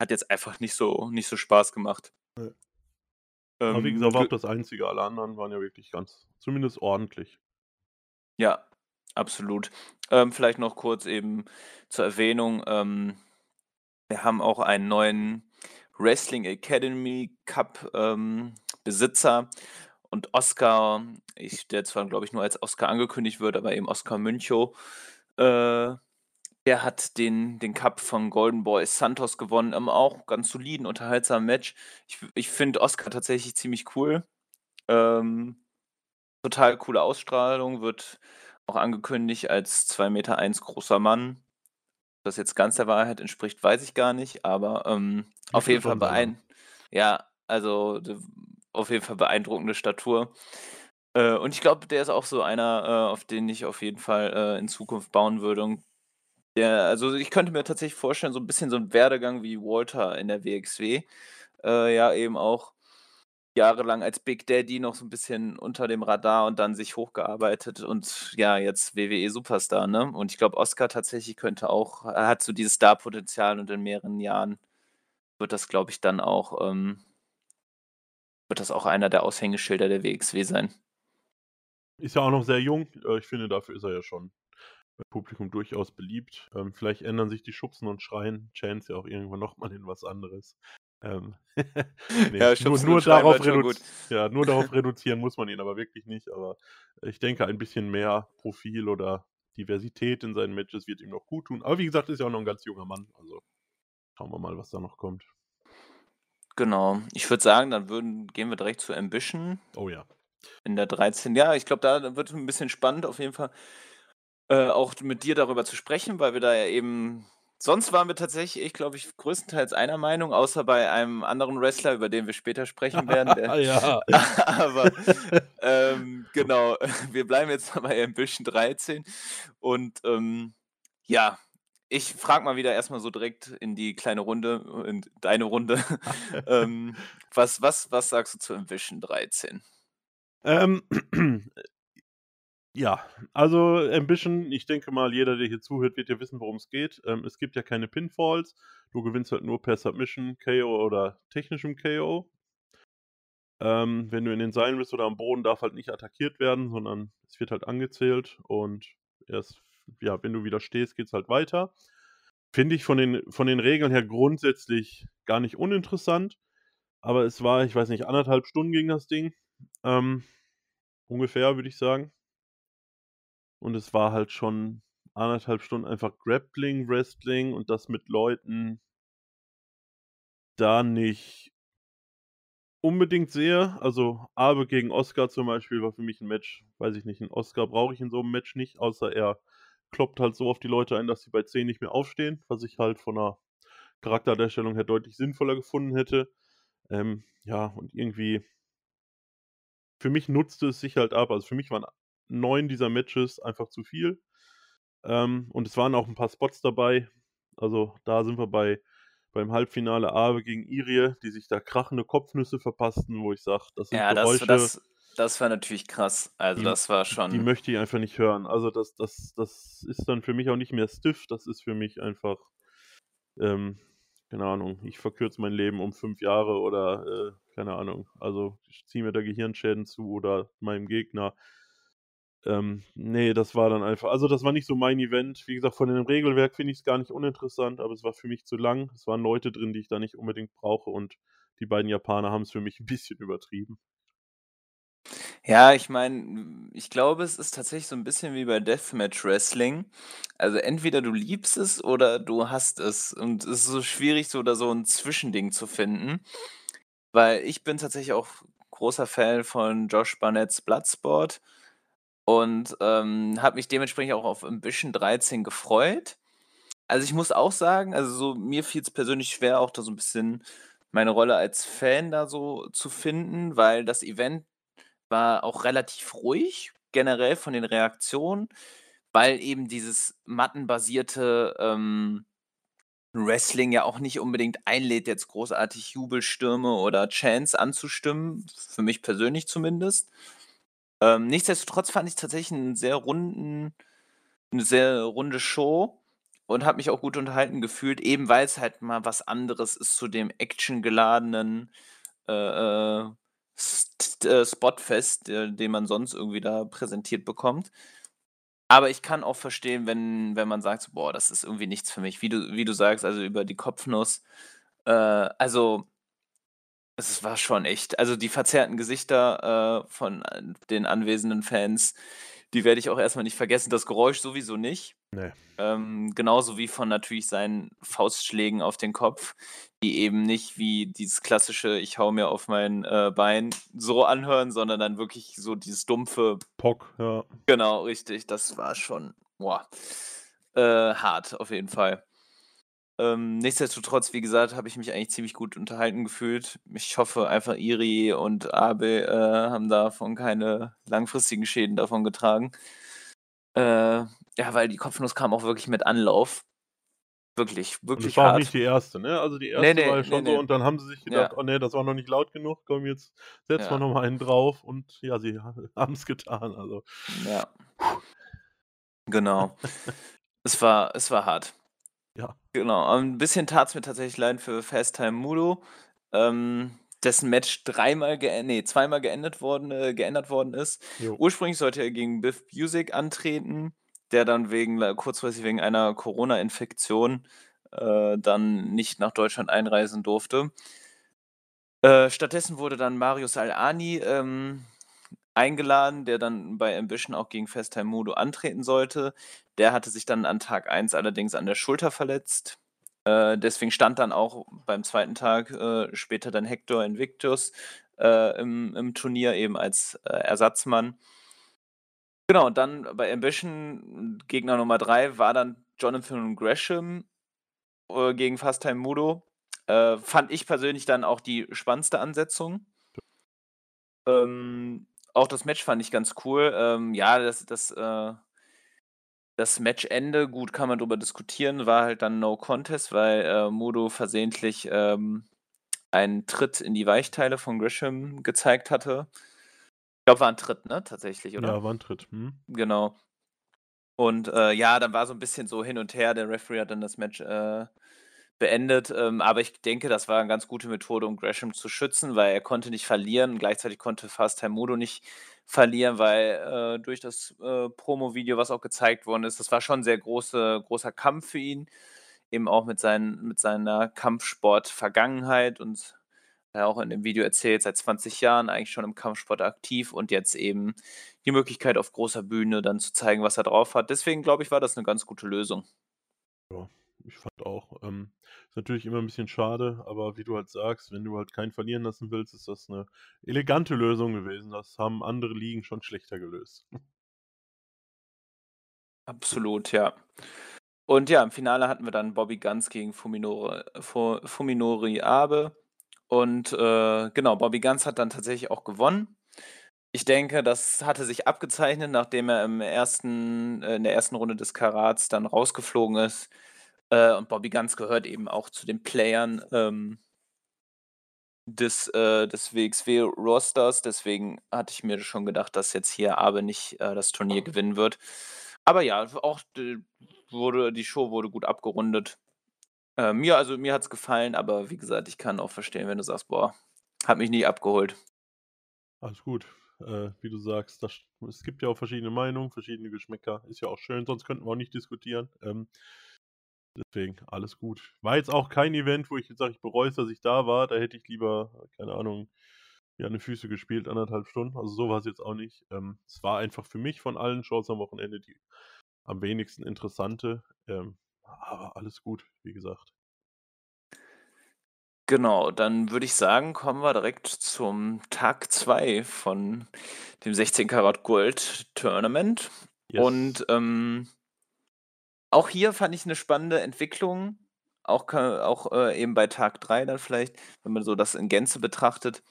hat jetzt einfach nicht so nicht so Spaß gemacht. Ne. Aber wie Ähm, gesagt, war auch das Einzige. Alle anderen waren ja wirklich ganz zumindest ordentlich. Ja, absolut. Ähm, vielleicht noch kurz eben zur Erwähnung, ähm, wir haben auch einen neuen Wrestling Academy Cup, ähm, Besitzer und Oskar, ich der zwar, glaube ich, nur als Oskar angekündigt wird, aber eben Oskar Münchow, äh, der hat den den Cup von Golden Boy Santos gewonnen, im auch ganz soliden, unterhaltsamen Match. Ich ich finde Oskar tatsächlich ziemlich cool. Ähm, total coole Ausstrahlung, wird auch angekündigt als 2,1 Meter großer Mann. Das jetzt ganz der Wahrheit entspricht, weiß ich gar nicht, aber, ähm, auf jeden Fall beein ja, also, auf jeden Fall beeindruckende Statur. Äh, und ich glaube, der ist auch so einer, äh, auf den ich auf jeden Fall, äh, in Zukunft bauen würde und der also, ich könnte mir tatsächlich vorstellen, so 'n bisschen so 'n Werdegang wie Walter in der WXW, ja eben auch jahrelang als Big Daddy noch so 'n bisschen unter dem Radar und dann sich hochgearbeitet und ja, jetzt WWE-Superstar, ne? Und ich glaube, Oskar tatsächlich könnte auch er hat so dieses Starpotenzial und in mehreren Jahren wird das, glaube ich, dann auch, ähm wird das auch einer der Aushängeschilder der WXW sein. Ist ja auch noch sehr jung. Äh, ich finde, dafür ist er ja schon beim Publikum durchaus beliebt. Ähm, vielleicht ändern sich die Schubsen und Schreien-Chants ja auch irgendwann noch mal in was anderes. Ähm, ne, Ja, nur nur darauf wird gut. ja, nur darauf reduzieren muss man ihn aber wirklich nicht. Aber ich denke, ein bisschen mehr Profil oder Diversität in seinen Matches wird ihm noch guttun. Aber wie gesagt, ist ja auch noch 'n ganz junger Mann. Also, schauen wir mal, was da noch kommt. Genau. Ich würde sagen, dann würden gehen wir direkt zu Ambition. Oh ja. In der 13. Ja, ich glaube, da wird's 'n bisschen spannend auf jeden Fall, äh, auch mit dir darüber zu sprechen, weil wir da ja eben sonst waren wir tatsächlich, ich glaube ich, größtenteils einer Meinung, außer bei einem anderen Wrestler, über den wir später sprechen werden, der Ja. aber, ähm, genau, wir bleiben jetzt mal bei Ambition 13 und, ähm, ja, ich frage mal wieder erst mal so direkt in die kleine Runde in deine Runde. Ähm, was was was sagst du zu Ambition 13? Ähm, ja, also Ambition, ich denke mal, jeder, der hier zuhört, wird ja wissen, worum's geht. Ähm, es gibt ja keine Pinfalls. Du gewinnst halt nur per Submission, KO oder technischem KO. Ähm, wenn du in den Seilen bist oder am Boden, darf halt nicht attackiert werden, sondern es wird halt angezählt und erst ja, wenn du wieder stehst, geht's halt weiter. Finde ich von den von den Regeln her grundsätzlich gar nicht uninteressant, aber es war, ich weiß nicht, 1,5 Stunden ging das Ding, ähm, ungefähr, würde ich sagen. Und es war halt schon 1,5 Stunden einfach Grappling, Wrestling und das mit Leuten da nicht unbedingt sehe. Also, Abe gegen Oskar zum Beispiel war für mich 'n Match, weiß ich nicht, 'n Oskar brauche ich in so 'nem Match nicht, außer er kloppt halt so auf die Leute ein, dass sie bei 10 nicht mehr aufstehen, was ich halt von 'ner Charakterdarstellung her deutlich sinnvoller gefunden hätte. Ähm, ja, und irgendwie für mich nutzte es sich halt ab. Also, für mich waren 9 dieser Matches einfach zu viel. Ähm, und es waren auch 'n paar Spots dabei. Also, da sind wir bei beim Halbfinale Abe gegen Irie, die sich da krachende Kopfnüsse verpassten, wo ich sage, das sind Ja, das Geräusche das das war natürlich krass. Also, die das war die schon möchte ich einfach nicht hören. Also, das das das ist dann für mich auch nicht mehr stiff. Das ist für mich einfach, ähm, keine Ahnung, ich verkürze mein Leben um 5 Jahre oder, äh, keine Ahnung. Also, ich ziehe mir da Gehirnschäden zu oder meinem Gegner. Ähm, ne, das war dann einfach also, das war nicht so mein Event. Wie gesagt, von dem Regelwerk finde ich's gar nicht uninteressant, aber es war für mich zu lang. Es waren Leute drin, die ich da nicht unbedingt brauche und die beiden Japaner haben's für mich 'n bisschen übertrieben. Ja, ich meine, ich glaube, es ist tatsächlich so 'n bisschen wie bei Deathmatch Wrestling. Also, entweder du liebst es oder du hasst es und es ist so schwierig, so da so 'n Zwischending zu finden. weil ich bin tatsächlich auch großer Fan von Josh Barnetts Bloodsport und, ähm, habe mich dementsprechend auch auf Ambition 13 gefreut. Also, ich muss auch sagen, also, so mir fiel's persönlich schwer, auch da so 'n bisschen meine Rolle als Fan da so zu finden, weil das Event war auch relativ ruhig, generell von den Reaktionen, weil eben dieses mattenbasierte, ähm, Wrestling ja auch nicht unbedingt einlädt, jetzt großartig Jubelstürme oder Chants anzustimmen, für mich persönlich zumindest. Ähm, nichtsdestotrotz fand ich tatsächlich 'n sehr runden 'ne sehr runde Show und habe mich auch gut unterhalten gefühlt, eben weil's halt mal was anderes ist zu dem actiongeladenen, äh, äh, äh, Spotfest, den man sonst irgendwie da präsentiert bekommt. Aber ich kann auch verstehen, wenn wenn man sagt „Boah, das ist irgendwie nichts für mich.“ Wie du wie du sagst, also, über die Kopfnuss, äh, also es war schon echt also, die verzerrten Gesichter, äh, von an den anwesenden Fans, die werde ich auch erst mal nicht vergessen. Das Geräusch sowieso nicht. Ne. Ähm, genauso wie von natürlich seinen Faustschlägen auf den Kopf, die eben nicht wie dieses klassische: „Ich haue mir auf mein, äh, Bein“ so anhören, sondern dann wirklich so dieses dumpfe Pock, ja. Genau, richtig. Das war schon, boah, äh, hart auf jeden Fall. Ähm, nichtsdestotrotz, wie gesagt, habe ich mich eigentlich ziemlich gut unterhalten gefühlt. Ich hoffe einfach, Irie und Abe, äh, haben davon keine langfristigen Schäden davongetragen. Äh, ja, weil die Kopfnuss kam auch wirklich mit Anlauf. Wirklich, Und das wirklich war auch nicht die 1., ne? Also, die Ne, 1. war ne, ja ne, schon so ne. und dann haben sie sich gedacht: Ja. „Oh ne, das war noch nicht laut genug. Komm, jetzt setzen wir Ja. noch mal einen drauf.“ Und ja, sie ha haben's getan, also Ja. Genau. Es war es war hart. Genau, ähm, 'n bisschen tat's mir tatsächlich leid für Fast Time Mudo, ähm, dessen Match dreimal gee ne, zweimal geendet worden äh, geändert worden ist. Jo. Ursprünglich sollte er gegen Biff Busick antreten, der dann wegen kurzfristig wegen einer Corona-Infektion, äh, dann nicht nach Deutschland einreisen durfte. Äh, stattdessen wurde dann Marius Al-Ani, ähm, eingeladen, der dann bei Ambition auch gegen Fast Time Mudo antreten sollte. Der hatte sich dann an Tag 1 allerdings an der Schulter verletzt. Äh, deswegen stand dann auch beim 2. Tag, äh, später dann Hector Invictus, äh, im im Turnier eben als, äh, Ersatzmann. Genau, und dann bei Ambition, Gegner Nummer 3 war dann Jonathan Gresham, äh, gegen Fast Time Mudo. Äh, fand ich persönlich dann auch die spannendste Ansetzung. Ähm, auch das Match fand ich ganz cool. Ähm, ja, das das, äh das Matchende, gut, kann man drüber diskutieren, war halt dann No Contest, weil, äh, Mudo versehentlich, ähm, einen Tritt in die Weichteile von Gresham gezeigt hatte. Ich glaube, war 'n Tritt, ne, tatsächlich, oder? Ja, war 'n Tritt, mhm. Genau. Und, äh, ja, dann war so 'n bisschen so hin und her. Der Referee hat dann das Match, äh, beendet, ähm, aber ich denke, das war 'ne ganz gute Methode, um Gresham zu schützen, weil er konnte nicht verlieren. Gleichzeitig konnte Fast Time Mudo nicht verlieren, weil, äh, durch das, äh, Promovideo, was auch gezeigt worden ist das war schon 'n sehr große großer Kampf für ihn, eben auch mit seinen mit seiner Kampfsport-Vergangenheit und hat auch in dem Video erzählt, seit 20 Jahren eigentlich schon im Kampfsport aktiv und jetzt eben die Möglichkeit, auf großer Bühne dann zu zeigen, was er drauf hat. Deswegen glaube ich, war das 'ne ganz gute Lösung. Ja, ich fand auch, ähm ist natürlich immer 'n bisschen schade, aber wie du halt sagst, wenn du halt keinen verlieren lassen willst, ist das 'ne elegante Lösung gewesen. Das haben andere Ligen schon schlechter gelöst. Absolut, ja. Und ja, im Finale hatten wir dann Bobby Gunns gegen Fuminore Fu Fuminori Abe und, äh, genau, Bobby Gunns hat dann tatsächlich auch gewonnen. Ich denke, das hatte sich abgezeichnet, nachdem er im 1. äh, in der 1. Runde des Karats dann rausgeflogen ist. Äh, und Bobby Gunns gehört eben auch zu den Playern, ähm des, äh des WXW-Rosters. Deswegen hatte ich mir schon gedacht, dass jetzt hier Abe nicht, äh, das Turnier gewinnen wird. Aber ja, auch d wurde die Show wurde gut abgerundet. Mir also, mir hat's gefallen, aber wie gesagt, ich kann auch verstehen, wenn du sagst: „Boah, hat mich nicht abgeholt.“ Alles gut. Äh, wie du sagst, das es gibt ja auch verschiedene Meinungen, verschiedene Geschmäcker. Ist ja auch schön, sonst könnten wir auch nicht diskutieren. Ähm deswegen alles gut. War jetzt auch kein Event, wo ich jetzt sage, ich bereue es, dass ich da war. Da hätte ich lieber, keine Ahnung, an die Füße gespielt, 1 1/2 Stunden. Also, so war's jetzt auch nicht. Ähm, es war einfach für mich von allen Shows am Wochenende die am wenigsten interessante, ähm, aber alles gut, wie gesagt. Genau, dann würde ich sagen, kommen wir direkt zum Tag 2 von dem 16 Karat Gold Tournament. Yes. Und, ähm auch hier fand ich 'ne spannende Entwicklung, auch auch, äh, eben bei Tag 3 dann vielleicht, wenn man so das in Gänze betrachtet.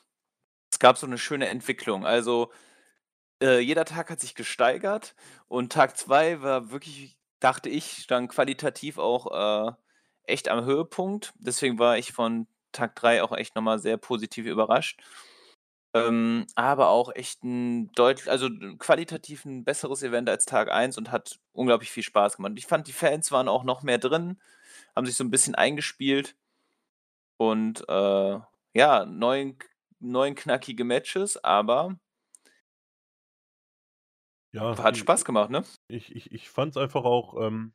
Es gab so 'ne schöne Entwicklung. Also, äh, jeder Tag hat sich gesteigert und Tag 2 war wirklich, dachte ich, dann qualitativ auch, äh, echt am Höhepunkt. Deswegen war ich von Tag 3 auch echt noch mal sehr positiv überrascht. Ähm, aber auch echt 'n deut also, qualitativ 'n besseres Event als Tag 1 und hat unglaublich viel Spaß gemacht. Ich fand, die Fans waren auch noch mehr drin, haben sich so 'n bisschen eingespielt. Und, äh, ja, neun k neun knackige Matches, aber Ja, hat i Spaß gemacht, ne? ich ich ich fand's einfach auch, ähm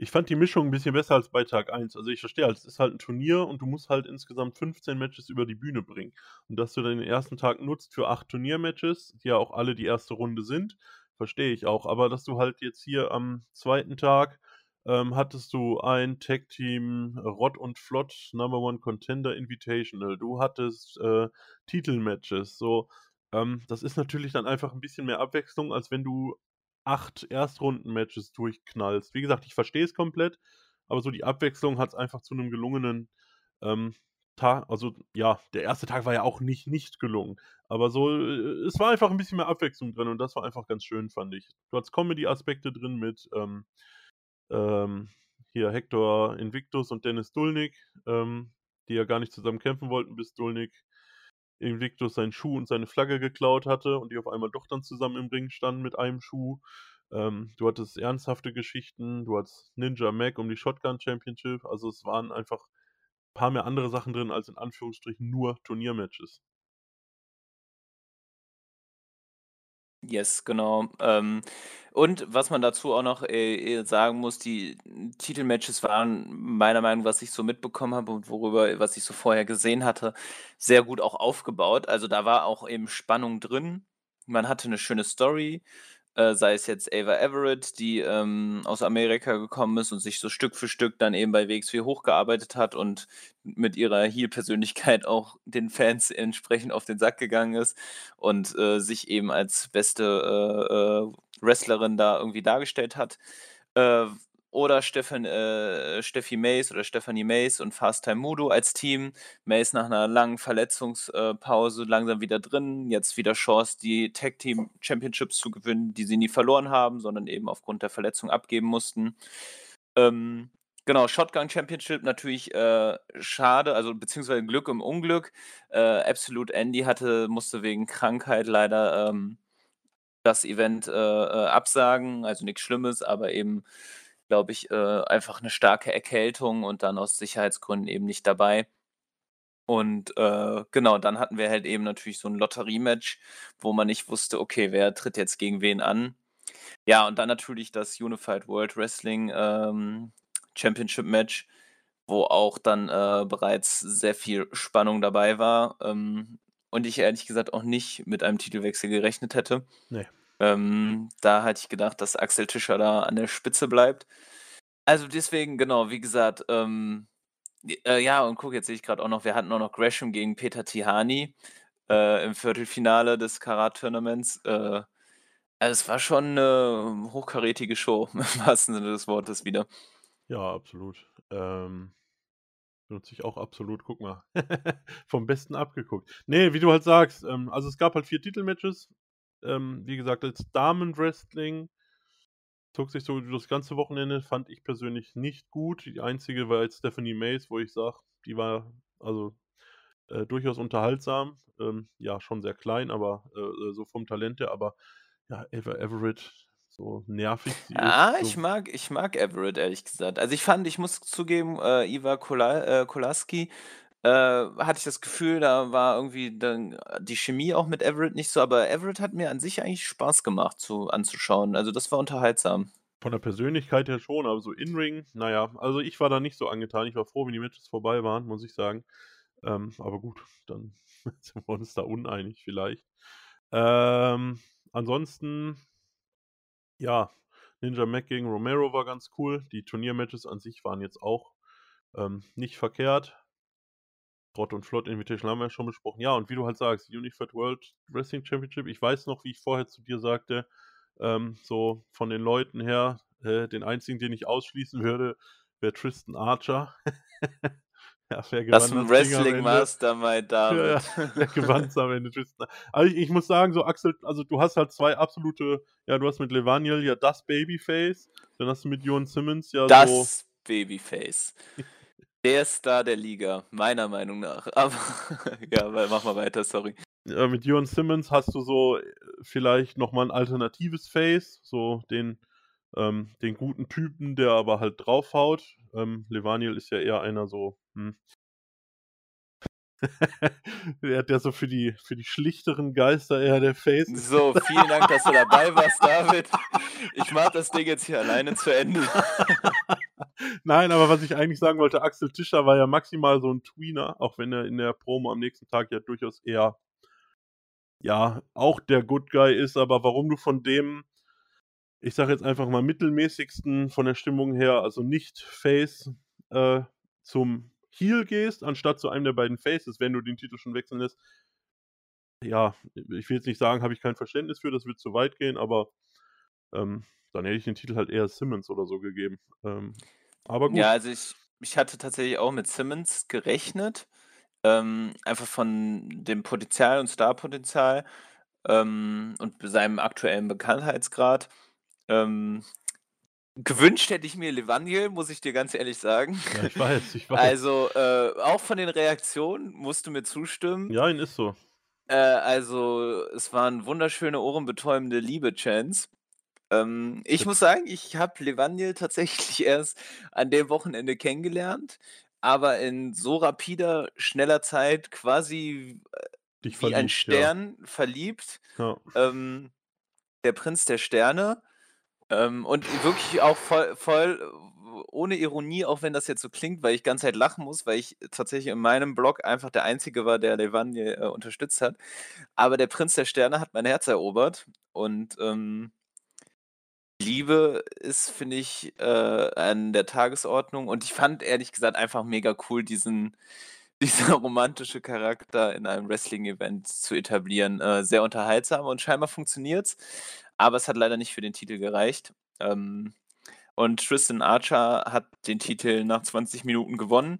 ich fand die Mischung 'n bisschen besser als bei Tag 1. Also, ich verstehe es ist halt 'n Turnier und du musst halt insgesamt 15 Matches über die Bühne bringen. Und dass du dann den 1. Tag nutzt für 8 Turniermatches, die ja auch alle die 1. Runde sind, verstehe ich auch. Aber dass du halt jetzt hier am 2. Tag, ähm, hattest du ein Tag-Team Rott und Flott Number One Contender Invitational. Du hattest, äh, Titelmatches, so. Ähm, das ist natürlich dann einfach 'n bisschen mehr Abwechslung, als wenn du 8 Erstrunden-Matches durchknallst. Wie gesagt, ich verstehe es komplett, aber so die Abwechslung hat's einfach zu 'nem gelungenen, ähm, Ta also, ja, der 1. Tag war ja auch nicht nicht gelungen. Aber so, äh, es war einfach 'n bisschen mehr Abwechslung drin und das war einfach ganz schön, fand ich. Du hattest Comedy-Aspekte drin mit, ähm ähm, hier Hector Invictus und Dennis Dulnik, ähm, die ja gar nicht zusammen kämpfen wollten, bis Dulnik Invictus seinen Schuh und seine Flagge geklaut hatte und die auf einmal doch dann zusammen im Ring standen mit einem Schuh. Ähm, du hattest ernsthafte Geschichten, du hattest Ninja Mac um die Shotgun Championship. Also, es waren einfach paar mehr andere Sachen drin als in Anführungsstrichen nur Turniermatches. Yes, genau. Ähm, und was man dazu auch noch, äh, äh, sagen muss, die Titelmatches waren meiner Meinung was ich so mitbekommen habe und worüber was ich so vorher gesehen hatte, sehr gut auch aufgebaut. Also, da war auch eben Spannung drin. Man hatte 'ne schöne Story, äh, sei es jetzt Ava Everett, die, ähm, aus Amerika gekommen ist und sich so Stück für Stück dann eben bei WXW hochgearbeitet hat und mit ihrer Heel-Persönlichkeit auch den Fans entsprechend auf den Sack gegangen ist und, äh, sich eben als beste, äh, äh, Wrestlerin da irgendwie dargestellt hat. Oder Stephan äh, Steffi Mace oder Stephanie Mace und Fast Time Mudo als Team. Mace nach 'ner langen Verletzungs äh, Pause langsam wieder drin, jetzt wieder Chance, die Tag-Team-Championships zu gewinnen, die sie nie verloren haben, sondern eben aufgrund der Verletzung abgeben mussten. Ähm, genau, Shotgun Championship natürlich, äh, schade, also, beziehungsweise Glück im Unglück. Äh, Absolute Andy hatte musste wegen Krankheit leider, ähm, das Event, äh, äh, absagen, also, nix Schlimmes, aber eben, glaube ich, äh, einfach 'ne starke Erkältung und dann aus Sicherheitsgründen eben nicht dabei. Und, äh, genau, dann hatten wir halt eben natürlich so 'n Lotterie-Match, wo man nicht wusste, okay, wer tritt jetzt gegen wen an? Ja, und dann natürlich das Unified World Wrestling, ähm, Championship-Match, wo auch dann, äh, bereits sehr viel Spannung dabei war, ähm, und ich ehrlich gesagt auch nicht mit einem Titelwechsel gerechnet hätte. Ne. Ähm, da hatte ich gedacht, dass Axel Tischer da an der Spitze bleibt. Also, deswegen, genau, wie gesagt, ähm, äh, ja, und guck, jetzt sehe ich grad auch noch, wir hatten auch noch Gresham gegen Peter Tihanyi, äh, im Viertelfinale des Karat-Tournaments. Äh, also, es war schon 'ne hochkarätige Show im wahrsten Sinne des Wortes wieder. Ja, absolut. Ähm, benutze ich auch absolut. Guck mal, vom Besten abgeguckt. Ne, wie du halt sagst, ähm, also, es gab halt 4 Titelmatches. Ähm, wie gesagt, das Damen-Wrestling zog sich so das ganze Wochenende, fand ich persönlich nicht gut. Die einzige war jetzt Stephanie Mace, wo ich sage, die war, also, äh, durchaus unterhaltsam. Ähm, ja, schon sehr klein, aber, äh, äh, so vom Talent her, aber ja, Ava Everett, so nervig sie ist, Ah, ich so mag ich mag Everett, ehrlich gesagt. Also, ich fand ich muss zugeben, äh, Iva Kola äh, Kolarski, äh, hatte ich das Gefühl, da war irgendwie dann die Chemie auch mit Everett nicht so, aber Everett hat mir an sich eigentlich Spaß gemacht zu anzuschauen. Also, das war unterhaltsam. Von der Persönlichkeit her schon, aber so in Ring, na ja, also, ich war da nicht so angetan. Ich war froh, wenn die Matches vorbei waren, muss ich sagen. Ähm, aber gut, dann sind wir uns da uneinig vielleicht. Ähm, ansonsten ja, Ninja Mac gegen Romero war ganz cool. Die Turniermatches an sich waren jetzt auch, ähm, nicht verkehrt. Sprott und Flott Invitation haben wir ja schon besprochen. Ja, und wie du halt sagst, Unified World Wrestling Championship, ich weiß noch, wie ich vorher zu dir sagte, ähm, so von den Leuten her, äh, den einzigen, den ich ausschließen würde, wäre Tristan Archer. ja, wer das ist ein Wrestling Mastermind David. Ja, wer gewann am Ende? Tristan. Also ich, ich, muss sagen, so Axel, also du hast halt zwei absolute, ja, du hast mit Levaniel ja das Babyface, dann hast du mit Jon Simmons ja das so. Das Babyface. Der Star der Liga, meiner Meinung nach. Aber ja, mach mal weiter, sorry. Ja, mit Jon Simmons hast du so äh, vielleicht nochmal ein alternatives Face, so den, ähm, den guten Typen, der aber halt draufhaut. Ähm, Levaniel ist ja eher einer so, hm. der, der so für die, für die schlichteren Geister eher der Face. So, vielen Dank, dass du dabei warst, David. Ich mach das Ding jetzt hier alleine zu Ende. Nein, aber was ich eigentlich sagen wollte, Axel Tischer war ja maximal so ein Tweener, auch wenn er in der Promo am nächsten Tag ja durchaus eher, ja, auch der Good Guy ist, aber warum du von dem, ich sag jetzt einfach mal mittelmäßigsten von der Stimmung her, also nicht Face, äh, zum Heel gehst, anstatt zu einem der beiden Faces, wenn du den Titel schon wechseln lässt, ja, ich will jetzt nicht sagen, habe ich kein Verständnis für, das wird zu weit gehen, aber ähm, dann hätte ich den Titel halt eher Simmons oder so gegeben. Ähm, aber gut. Ja, also ich, ich hatte tatsächlich auch mit Simmons gerechnet. Ähm, einfach von dem Potenzial und Starpotenzial ähm, und seinem aktuellen Bekanntheitsgrad. Ähm, gewünscht hätte ich mir Levaniel, muss ich dir ganz ehrlich sagen. Ja, ich weiß, ich weiß. Also, äh, auch von den Reaktionen musst du mir zustimmen. Ja, ihn ist so. Äh, also, es waren wunderschöne, ohrenbetäubende Liebe-Chants. Ähm, ich muss sagen, ich habe Levaniel tatsächlich erst an dem Wochenende kennengelernt, aber in so rapider, schneller Zeit quasi äh, Dich wie ein verliebt, ja. Stern verliebt. Ja. Ähm, der Prinz der Sterne. Ähm, und wirklich auch voll, voll ohne Ironie, auch wenn das jetzt so klingt, weil ich ganz Zeit lachen muss, weil ich tatsächlich in meinem Blog einfach der Einzige war, der Levaniel äh, unterstützt hat. Aber der Prinz der Sterne hat mein Herz erobert und ähm, Liebe ist, finde ich, äh, an der Tagesordnung und ich fand ehrlich gesagt einfach mega cool, diesen dieser romantische Charakter in einem Wrestling-Event zu etablieren. Äh, sehr unterhaltsam und scheinbar funktioniert's, aber es hat leider nicht für den Titel gereicht. Ähm, und Tristan Archer hat den Titel nach 20 Minuten gewonnen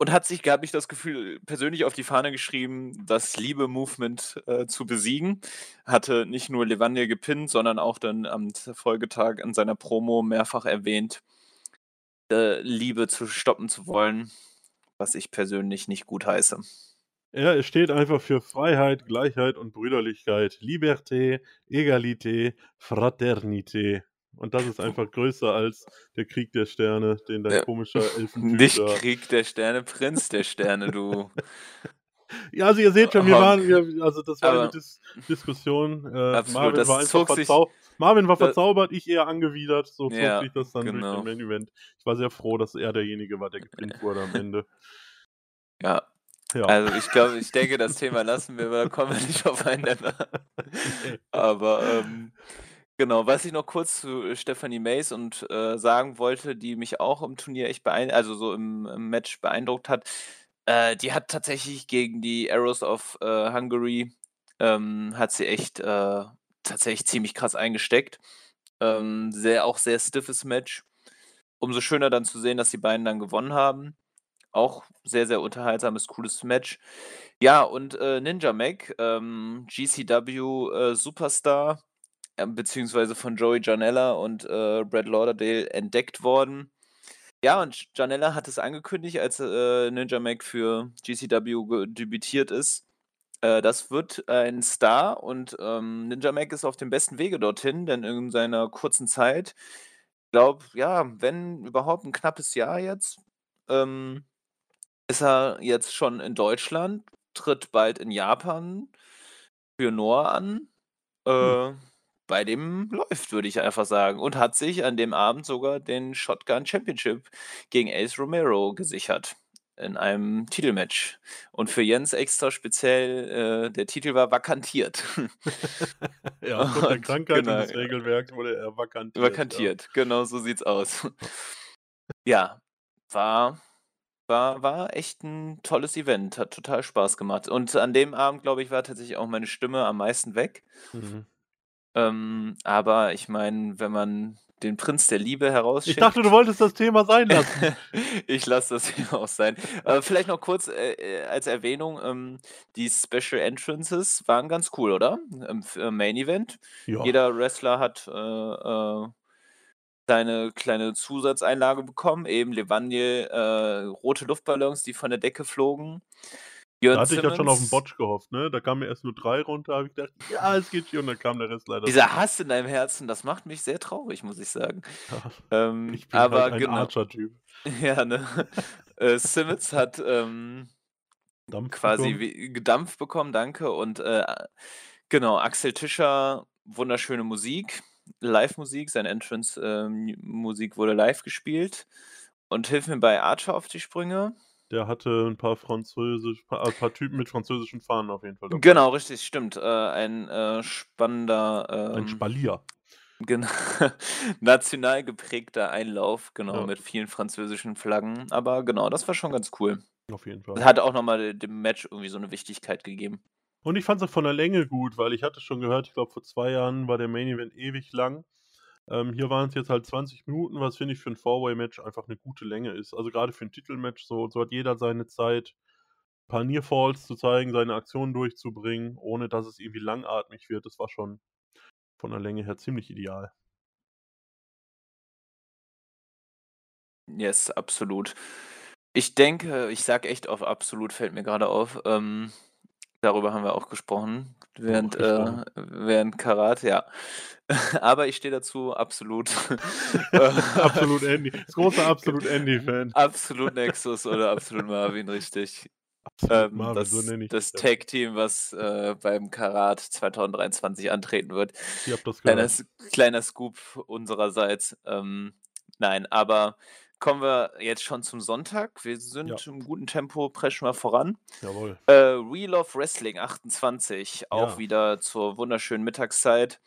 und hat sich, habe ich das Gefühl, persönlich auf die Fahne geschrieben, das Liebe-Movement äh, zu besiegen. Hatte nicht nur Levaniel gepinnt, sondern auch dann am Folgetag in seiner Promo mehrfach erwähnt, äh, Liebe zu stoppen zu wollen, was ich persönlich nicht gut heiße. Ja, es steht einfach für Freiheit, Gleichheit und Brüderlichkeit. Liberté, Egalité, Fraternité. Und das ist einfach größer als der Krieg der Sterne, den dein ja. komischer Elfentyp Nicht. Krieg der Sterne, Prinz der Sterne, du. ja, also ihr seht schon, wir waren, wir, also das war Aber, eine Dis Diskussion. Äh, absolut, Marvin, war einfach verzau Marvin war verzaubert, ich eher angewidert, so zog ja, sich das dann genau. durch den Main Event. Ich war sehr froh, dass er derjenige war, der gepinnt wurde am Ende. Ja, ja. Also ich glaube, ich denke, das Thema lassen wir, weil da kommen wir nicht aufeinander. Aber ähm, Genau, was ich noch kurz zu Stephanie Mays und äh, sagen wollte, die mich auch im Turnier echt beein also so im, im Match beeindruckt hat, äh, die hat tatsächlich gegen die Arrows of äh, Hungary ähm, hat sie echt äh, tatsächlich ziemlich krass eingesteckt. Ähm, sehr, auch sehr stiffes Match. Umso schöner dann zu sehen, dass die beiden dann gewonnen haben. Auch sehr, sehr unterhaltsames, cooles Match. Ja, und äh, Ninja Mac, ähm, GCW äh, Superstar, beziehungsweise von Joey Janella und äh, Brad Lauderdale entdeckt worden. Ja, und Janella hat es angekündigt, als äh, Ninja Mac für GCW debütiert ist. Äh, das wird ein Star und ähm, Ninja Mac ist auf dem besten Wege dorthin, denn in seiner kurzen Zeit, ich glaube, ja, wenn überhaupt ein knappes Jahr jetzt, ähm, ist er jetzt schon in Deutschland, tritt bald in Japan für Noah an. Äh, hm bei dem läuft, würde ich einfach sagen. Und hat sich an dem Abend sogar den Shotgun Championship gegen Ace Romero gesichert. In einem Titelmatch. Und für Jens extra speziell, äh, der Titel war vakantiert. ja, aufgrund der Krankheit genau, des Regelwerks wurde er vakantiert. Vakantiert, ja. genau so sieht's aus. ja, war war war echt 'n tolles Event, hat total Spaß gemacht. Und an dem Abend, glaube ich, war tatsächlich auch meine Stimme am meisten weg. Mhm. Ähm, aber ich meine, wenn man den Prinz der Liebe Ich dachte, du herausschickt wolltest das Thema sein lassen. ich lasse das Thema auch sein. Äh, vielleicht noch kurz, äh, äh, als Erwähnung, ähm, die Special Entrances waren ganz cool, oder? Im f im Main Event. Ja. Jeder Wrestler hat, äh, äh, seine kleine Zusatzeinlage bekommen, eben Levaniel, äh, rote Luftballons, die von der Decke flogen. Da Jörn hatte ich ja schon auf 'n Simmons Botch gehofft, ne? Da kamen erst nur 3 runter, habe ich gedacht: „Ja, es geht hier“, und dann kam der Rest leider Dieser. Hass in deinem Herzen, das macht mich sehr traurig, muss ich sagen. Ja, Ähm, ich bin halt aber ein genau. Archer-Typ. Ja, ne? Äh, Simmons hat, ähm, Dampf quasi bekommen. wie Dampf bekommen, danke. Und, äh, genau, Axel Tischer, wunderschöne Musik, Livemusik. Seine Entrance, ähm, wurde live gespielt. Und hilf mir bei Archer auf die Sprünge. Der hatte 'n paar französisch paar äh, paar Typen mit französischen Fahnen auf jeden Fall dabei. Genau, richtig, stimmt. Äh, ein, äh, spannender, Ein ähm, Spalier. gena national geprägter Einlauf, genau, Ja. mit vielen französischen Flaggen. Aber genau, das war schon ganz cool. Auf jeden Fall. Hat auch noch mal dem Match irgendwie so 'ne Wichtigkeit gegeben. Und ich fand's auch von der Länge gut, weil ich hatte schon gehört, ich glaube, vor 2 Jahren war der Main Event ewig lang. Ähm, hier waren's jetzt halt 20 Minuten, was finde ich für 'n Four-Way-Match einfach 'ne gute Länge ist. Also, grade für 'n Titelmatch so so hat jeder seine Zeit, paar Near Falls zu zeigen, seine Aktionen durchzubringen, ohne dass es irgendwie langatmig wird. Das war schon von der Länge her ziemlich ideal. Yes, absolut. Ich denke, ich sage echt oft absolut, fällt mir grade auf. Ähm, darüber haben wir auch gesprochen während, äh während Karat, ja. Aber ich stehe dazu, absolut. Absolut Andy. Das große Absolut Andy-Fan. Absolut Nexus oder Absolut Marvin, richtig. Absolut Ähm, Marvin, so das nenne ich das. Tag-Team, was, äh, beim Karat 2023 antreten wird. Ihr habt das Kleiner gehört. S kleiner Scoop unsererseits. Ähm, nein, aber kommen wir jetzt schon zum Sonntag. Wir Ja. sind im guten Tempo, preschen wir voran. Jawohl. Äh, Wheel of Wrestling 28, auch Ja. wieder zur wunderschönen Mittagszeit.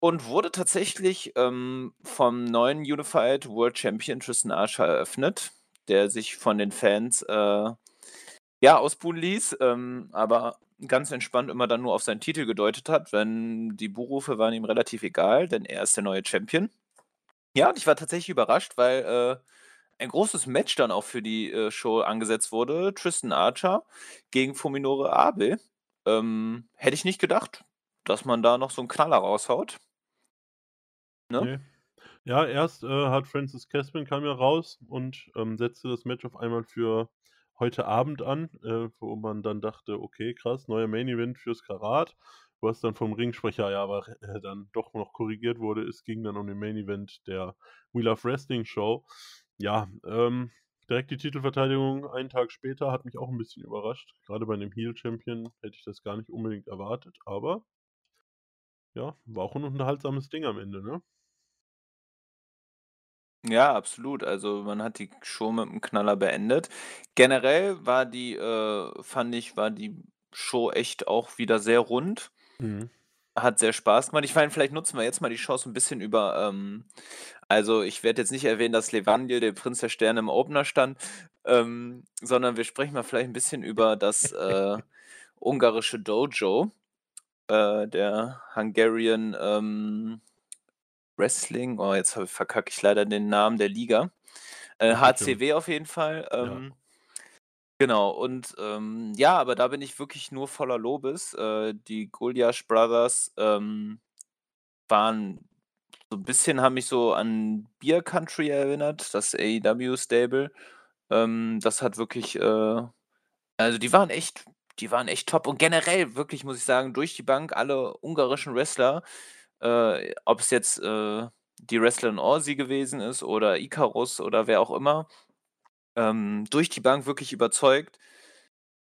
Und wurde tatsächlich, ähm, vom neuen Unified World Champion Tristan Archer eröffnet, der sich von den Fans, äh, ja, ausbuhen ließ, ähm, aber ganz entspannt immer dann nur auf seinen Titel gedeutet hat, wenn die Buhrufe waren ihm relativ egal, denn er ist der neue Champion. Ja, und ich war tatsächlich überrascht, weil, äh, ein großes Match dann auch für die, äh, Show angesetzt wurde. Tristan Archer gegen Fuminori Abe. Ähm, hätte ich nicht gedacht, dass man da noch so 'n Knaller raushaut. Ne? Ne. Ja, erst, äh, hat Francis Caspin kam ja raus und, ähm, setzte das Match auf einmal für heute Abend an, äh, wo man dann dachte: „Okay, krass, neuer Main Event fürs Karat.“ Was dann vom Ringsprecher ja aber, äh, dann doch noch korrigiert wurde. Es ging dann um den Main Event der Wheel of Wrestling Show. Ja, ähm, direkt die Titelverteidigung einen Tag später hat mich auch 'n bisschen überrascht. Grade bei 'nem Heel Champion hätte ich das gar nicht unbedingt erwartet, aber ja, war auch 'n unterhaltsames Ding am Ende, ne? Ja, absolut. Also, man hat die Show mit 'm Knaller beendet. Generell war die, äh fand ich, war die Show echt auch wieder sehr rund. Mhm. Hat sehr Spaß gemacht. Ich meine, vielleicht nutzen wir jetzt mal die Chance 'n bisschen über, ähm also, ich werde jetzt nicht erwähnen, dass Levaniel, der Prinz der Sterne, im Opener stand, ähm, sondern wir sprechen mal vielleicht 'n bisschen über das, äh, ungarische Dojo, äh, der Hungarian, ähm, Wrestling oh, jetzt habe verkacke ich leider den Namen der Liga. Äh. HCW auf jeden Fall, Ja. Genau. Und, ähm, ja, aber da bin ich wirklich nur voller Lobes. Äh, die Gulyash Brothers, ähm, waren so 'n bisschen haben mich so an Beer Country erinnert, das AEW-Stable. Ähm, das hat wirklich, äh also, die waren echt die waren echt top und generell wirklich, muss ich sagen, durch die Bank alle ungarischen Wrestler, äh, ob's jetzt, äh, die Wrestlerin Orsi gewesen ist oder Ikarus oder wer auch immer, ähm, durch die Bank wirklich überzeugt.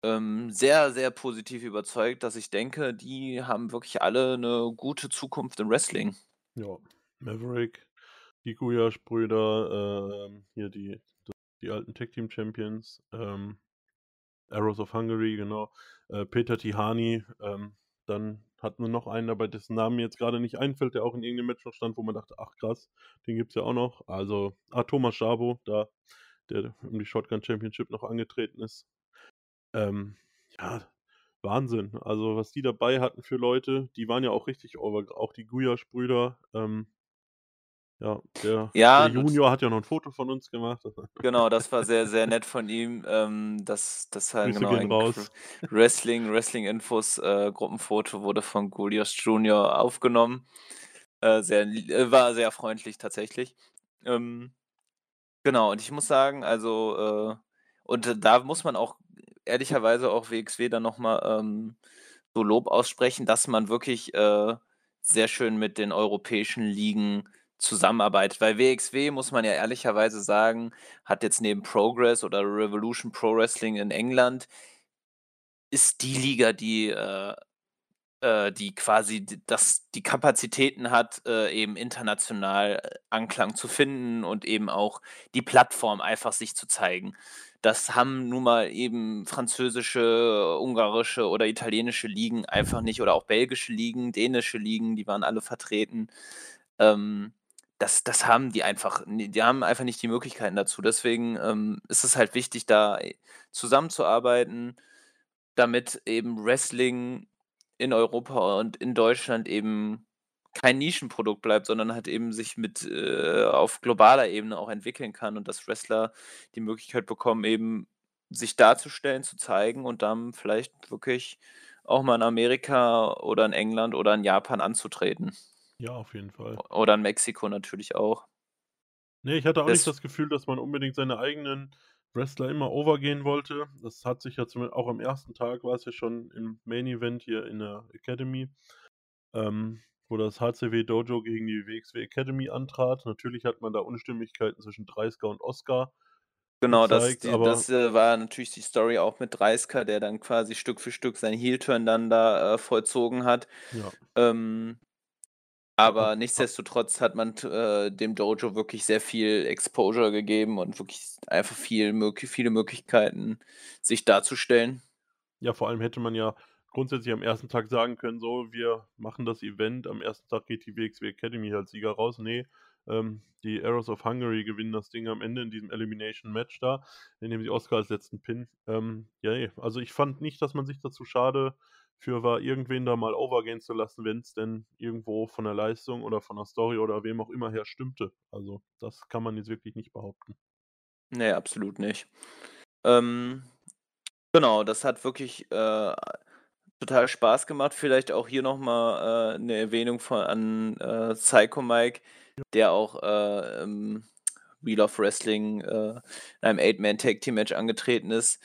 Ähm, sehr, sehr positiv überzeugt, dass ich denke, die haben wirklich alle 'ne gute Zukunft im Wrestling. Ja, Maverick, die Guyash-Brüder, ähm, hier die die alten Tag Team Champions, ähm, Arrows of Hungary, genau, äh, Peter Tihanyi, ähm, dann hatten wir noch einen dabei, dessen Name mir jetzt grade nicht einfällt, der auch in irgend 'nem Match noch stand, wo man dachte: „Ach krass, den gibt's ja auch noch.“ Also ah, Thomas Szabo, da der um die Shotgun Championship noch angetreten ist. Ähm, ja, Wahnsinn. Also, was die dabei hatten für Leute, die waren ja auch richtig over, auch die Guyash-Brüder. Ähm, ja, der, Ja, der Junior hat ja noch ein Foto von uns gemacht. genau, das war sehr, sehr nett von ihm. Ähm, das, das halt, Grüße genau, ein raus. Wrestling, Wrestling-Infos, äh, Gruppenfoto wurde von Gulios Junior aufgenommen. Äh, sehr, äh, war sehr freundlich tatsächlich. Ähm, genau, und ich muss sagen, also, äh, und äh, da muss man auch ehrlicherweise auch WXW dann nochmal ähm, so Lob aussprechen, dass man wirklich äh, sehr schön mit den europäischen Ligen zusammenarbeitet. Weil WXW, muss man ja ehrlicherweise sagen, hat jetzt neben Progress oder Revolution Pro Wrestling in England, ist die Liga, die, äh, äh, die quasi das, die Kapazitäten hat, äh, eben international äh, Anklang zu finden und eben auch die Plattform einfach sich zu zeigen. Das haben nun mal eben französische, ungarische oder italienische Ligen einfach nicht oder auch belgische Ligen, dänische Ligen, die waren alle vertreten. Ähm, das, das haben die einfach, die haben einfach nicht die Möglichkeiten dazu. Deswegen ähm, ist es halt wichtig, da äh, zusammenzuarbeiten, damit eben Wrestling in Europa und in Deutschland eben kein Nischenprodukt bleibt, sondern halt eben sich mit äh, auf globaler Ebene auch entwickeln kann und dass Wrestler die Möglichkeit bekommen, eben sich darzustellen, zu zeigen und dann vielleicht wirklich auch mal in Amerika oder in England oder in Japan anzutreten. Ja, auf jeden Fall. Oder in Mexiko natürlich auch. Nee, ich hatte auch Das- nicht das Gefühl, dass man unbedingt seine eigenen Wrestler immer overgehen wollte. Das hat sich ja zum, auch am ersten Tag war es ja schon im Main Event hier in der Academy, ähm, wo das HCW Dojo gegen die WXW Academy antrat. Natürlich hat man da Unstimmigkeiten zwischen Dreisker und Oscar. Genau, das, gezeigt, die, aber- das äh, war natürlich die Story auch mit Dreisker, der dann quasi Stück für Stück seinen Heel-Turn dann da äh, vollzogen hat. Ja, Ähm, aber ab- nichtsdestotrotz hat man äh, dem Dojo wirklich sehr viel Exposure gegeben und wirklich einfach viel, mög viele Möglichkeiten, sich darzustellen. ja, vor allem hätte man ja grundsätzlich am ersten Tag sagen können, so, wir machen das Event, am ersten Tag geht die WXW Academy als Sieger raus. Nee, ähm, die Arrows of Hungary gewinnen das Ding am Ende in diesem Elimination Match da, indem sie Oscar als letzten Pin. Ähm, ja, nee, also ich fand nicht, dass man sich dazu schade für war, irgendwen da mal overgehen zu lassen, wenn es denn irgendwo von der Leistung oder von der Story oder wem auch immer her stimmte. Also das kann man jetzt wirklich nicht behaupten. Nee, absolut nicht. Ähm, genau, das hat wirklich äh, total Spaß gemacht. Vielleicht auch hier nochmal äh, eine Erwähnung von, an äh, Psycho Mike, der auch äh, im Wheel of Wrestling äh, in einem Eight-Man-Tag-Team-Match angetreten ist.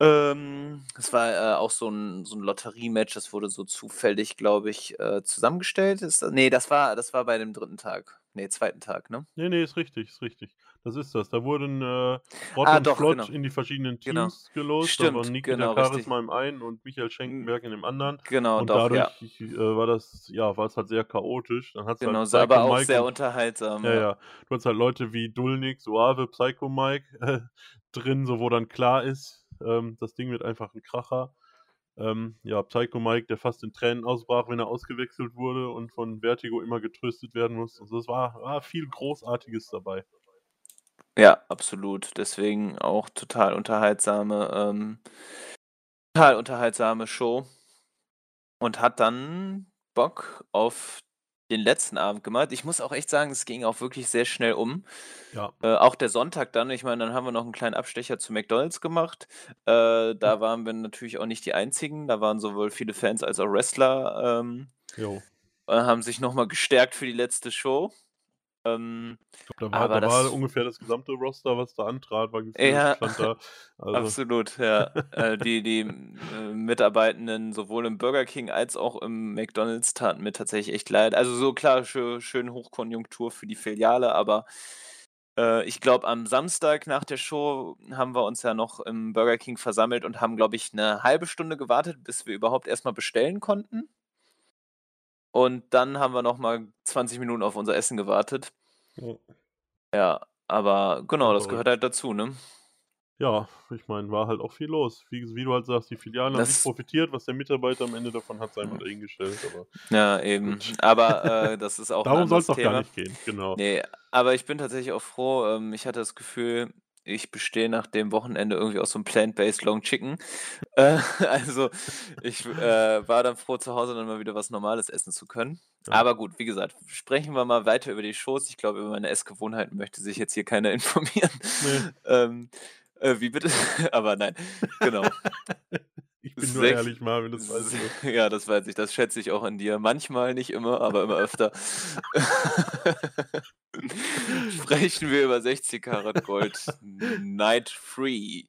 Ähm, es war äh, auch so ein, so ein Lotterie-Match, das wurde so zufällig, glaube ich, äh, zusammengestellt. Ist, das- nee, das war, das war bei dem dritten Tag. Nee, zweiten Tag, ne? Nee, nee, ist richtig, ist richtig. Das ist das. Da wurden äh, Ah, und doch, Flott genau. in die verschiedenen Genau. Teams gelost. Stimmt, da war Nikita genau, richtig. Charisma im einen und Michael Schenkenberg in dem anderen. Genau, und doch, ja. dadurch äh, war das, ja, war es halt sehr chaotisch. Dann hat's Genau, halt so, aber Psycho auch Mike sehr und, unterhaltsam. Ja, ja. Du hast halt Leute wie Dulnik, Suave, Psycho Mike äh, drin, so wo dann klar ist, ähm, das Ding wird einfach ein Kracher. Ähm, ja, Psycho Mike, der fast in Tränen ausbrach, wenn er ausgewechselt wurde und von Vertigo immer getröstet werden muss. Also es war, war viel Großartiges dabei. Ja, absolut. Deswegen auch total unterhaltsame, ähm, total unterhaltsame Show. Und hat dann Bock auf den letzten Abend gemacht. Ich muss auch echt sagen, es ging auch wirklich sehr schnell um. Ja, Äh, auch der Sonntag dann, ich meine, dann haben wir noch einen kleinen Abstecher zu McDonalds gemacht. Äh, da waren wir natürlich auch nicht die Einzigen. Da waren sowohl viele Fans als auch Wrestler, ähm, äh, haben sich nochmal gestärkt für die letzte Show. Ähm, Ich glaube, da war, da war ungefähr das gesamte Roster, was da antrat, war gefühlt, Ja, da. Also, Absolut, ja. äh, die die äh, Mitarbeitenden sowohl im Burger King als auch im McDonald's taten mir tatsächlich echt leid. Also so klar, schön, schön Hochkonjunktur für die Filiale, aber äh, ich glaube, am Samstag nach der Show haben wir uns ja noch im Burger King versammelt und haben, glaube ich, eine halbe Stunde gewartet, bis wir überhaupt erstmal bestellen konnten. Und dann haben wir nochmal 20 Minuten auf unser Essen gewartet. ja. Ja, aber genau, das gehört halt dazu, ne? ja, ich meine, war halt auch viel los. Wie, wie du halt sagst, die Filialen haben Das- nicht profitiert, was der Mitarbeiter am Ende davon hat, sei mal dahingestellt. Aber Ja, eben. Gut. Aber äh, das ist auch darum soll es doch gar nicht gehen, genau. Nee, aber ich bin tatsächlich auch froh. Ähm, ich hatte das Gefühl, ich bestehe nach dem Wochenende irgendwie aus so 'nem Plant-Based Long Chicken. Äh, also, ich, äh, war dann froh, zu Hause dann mal wieder was Normales essen zu können. Ja. Aber gut, wie gesagt, sprechen wir mal weiter über die Shows. Ich glaube, über meine Essgewohnheiten möchte sich jetzt hier keiner informieren. Ne. Ähm, äh, wie bitte? Aber nein, genau. Ich bin nur Sech ehrlich, Marvin, das weißt du. ja, das weiß ich, das schätze ich auch an dir. Manchmal, nicht immer, aber immer öfter. Sprechen wir über 60 Karat Gold Night 3.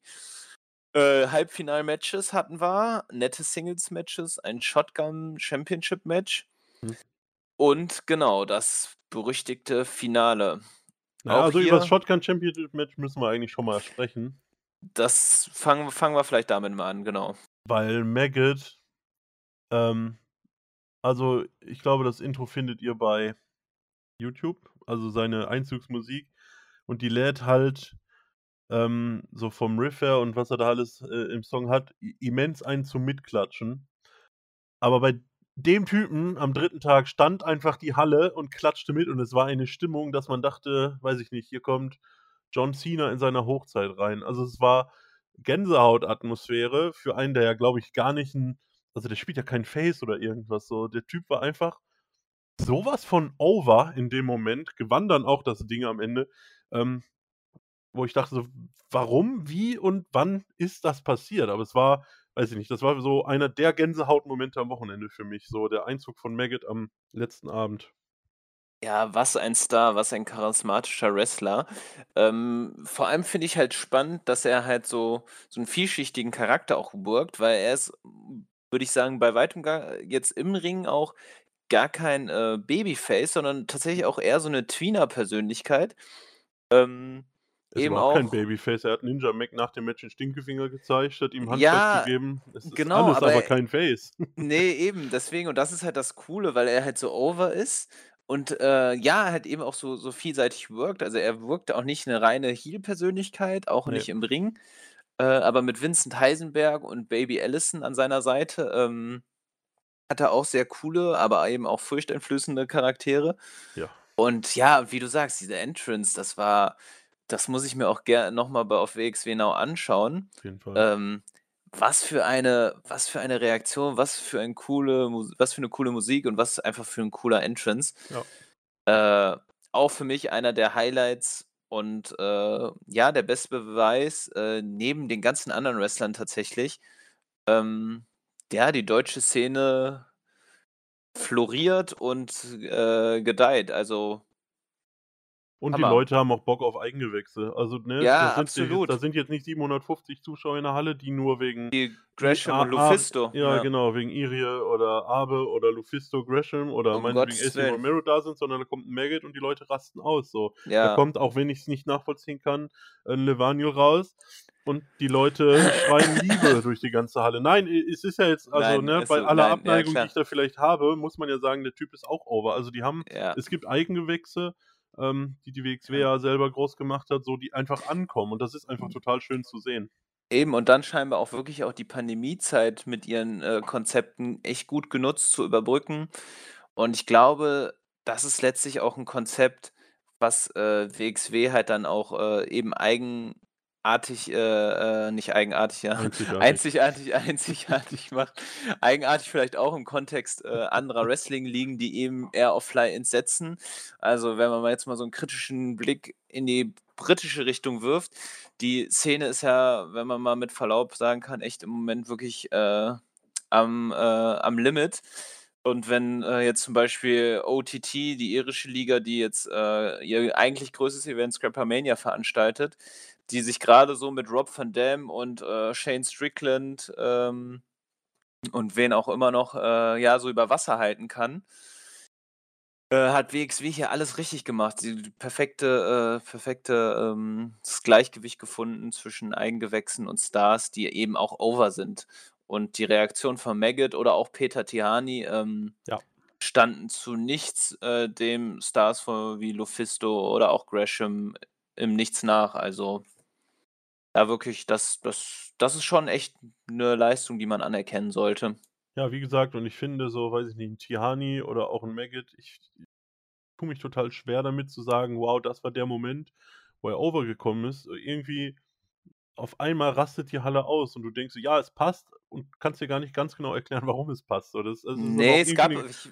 Äh, Halbfinal-Matches hatten wir, nette Singles-Matches, ein Shotgun-Championship-Match Hm. und genau, das berüchtigte Finale. Na, Auch also über das hier Shotgun Championship Match müssen wir eigentlich schon mal sprechen. Das fangen fangen wir vielleicht damit mal an, genau. Weil Maggot ähm, also, ich glaube, das Intro findet ihr bei YouTube, also seine Einzugsmusik. Und die lädt halt, ähm, so vom Riff her und was er da alles, äh, im Song hat, immens ein zum Mitklatschen. Aber bei dem Typen am 3. Tag stand einfach die Halle und klatschte mit und es war eine Stimmung, dass man dachte, weiß ich nicht, hier kommt John Cena in seiner Hochzeit rein. Also, es war Gänsehautatmosphäre für einen, der ja, glaube ich, gar nicht 'n also, der spielt ja kein Face oder irgendwas so. Der Typ war einfach so was von over in dem Moment, gewann dann auch das Ding am Ende, ähm, wo ich dachte so: „Warum, wie und wann ist das passiert?“ Aber es war weiß ich nicht, das war so einer der Gänsehautmomente am Wochenende für mich, so der Einzug von Maggot am letzten Abend. Ja, was ein Star, was ein charismatischer Wrestler. Ähm, vor allem finde ich halt spannend, dass er halt so so 'n vielschichtigen Charakter auch workt, weil er ist, würde ich sagen, bei weitem gar jetzt im Ring auch gar kein, äh, Babyface, sondern tatsächlich auch eher so 'ne Tweener-Persönlichkeit. Ähm, Er ist eben überhaupt kein auch Babyface. Er hat Ninja Mac nach dem Match den Stinkefinger gezeigt, hat ihm Handschlag Ja, gegeben. Es ist genau, alles, aber aber kein Face. ne, eben, deswegen und das ist halt das Coole, weil er halt so over ist und, äh, ja, halt eben auch so so vielseitig workt. Also, er wirkt auch nicht 'ne reine Heel-Persönlichkeit, auch Ne. nicht im Ring. Äh, aber mit Vincent Heisenberg und Baby Allison an seiner Seite, ähm, hat er auch sehr coole, aber eben auch furchteinflößende Charaktere. Ja. Und ja, wie du sagst, diese Entrance, das war das muss ich mir auch ger noch mal bei auf WXW Now anschauen. Auf jeden Fall. Ähm, was für eine was für eine Reaktion, was für ein coole was für 'ne coole Musik und was einfach für 'n cooler Entrance. Ja. Äh, auch für mich einer der Highlights und, äh, ja, der beste Beweis, äh, neben den ganzen anderen Wrestlern tatsächlich, ähm, ja, die deutsche Szene floriert und, äh, gedeiht. Also Und die Hammer. Leute haben auch Bock auf Eigengewächse. Also, ne, Ja, da sind die absolut. da sind jetzt nicht 750 Zuschauer in der Halle, die nur wegen Die Gresham A und Lufisto, ja, ja. genau, wegen Irie oder Abe oder Lufisto, Gresham oder Um meinetwegen Willen. Romero da sind, sondern da kommt 'n Maggot und die Leute rasten aus so. Da Ja. kommt, auch wenn ich's nicht nachvollziehen kann, 'n Levaniel raus und die Leute schreien Liebe durch die ganze Halle. Nein, es ist ja jetzt also, Nein, ne, bei so aller nein, ja Abneigung, die klar. ich da vielleicht habe, muss man ja sagen, der Typ ist auch over. Also, die haben Ja. es gibt Eigengewächse, ähm, die die WXW Ja. selber groß gemacht hat, so, die einfach ankommen und das ist einfach total schön zu sehen. Eben, und dann scheinbar auch wirklich auch die Pandemiezeit mit ihren, äh, Konzepten echt gut genutzt zu überbrücken. Und ich glaube, das ist letztlich auch 'n Konzept, was, äh, WXW halt dann auch, äh, eben eigenartig äh, äh, nicht eigenartig, ja, Einzigartig. einzigartig einzigartig macht. Eigenartig vielleicht auch im Kontext, äh, anderer Wrestling-Ligen, die eben eher auf Fly-ins setzen. Also, wenn man mal jetzt mal so 'n kritischen Blick in die britische Richtung wirft. Die Szene ist ja, wenn man mal mit Verlaub sagen kann, echt im Moment wirklich, äh, am, äh am Limit. Und wenn, äh, jetzt zum Beispiel OTT, die irische Liga, die jetzt, äh, ihr eigentlich größtes Event Scrappermania veranstaltet, die sich grade so mit Rob Van Dam und, äh, Shane Strickland, ähm, und wen auch immer noch, äh, ja, so über Wasser halten kann äh, hat WXW hier alles richtig gemacht. Die perfekte äh, perfekte, ähm das Gleichgewicht gefunden zwischen Eigengewächsen und Stars, die eben auch over sind. Und die Reaktion von Maggot oder auch Peter Tihanyi, ähm, Ja. standen zu nichts, äh, dem Stars von wie Lufisto oder auch Gresham im Nichts nach. Also ja, wirklich, das das das ist schon echt 'ne Leistung, die man anerkennen sollte. Ja, wie gesagt, und ich finde so, weiß ich nicht, 'n Tihanyi oder auch 'n Maggot, ich tue mich total schwer damit zu sagen: „Wow, das war der Moment.“ wo er overgekommen ist, irgendwie auf einmal rastet die Halle aus und du denkst, so, ja, es passt und kannst dir gar nicht ganz genau erklären, warum es passt. So, das, aber Nee, es gab. Ich,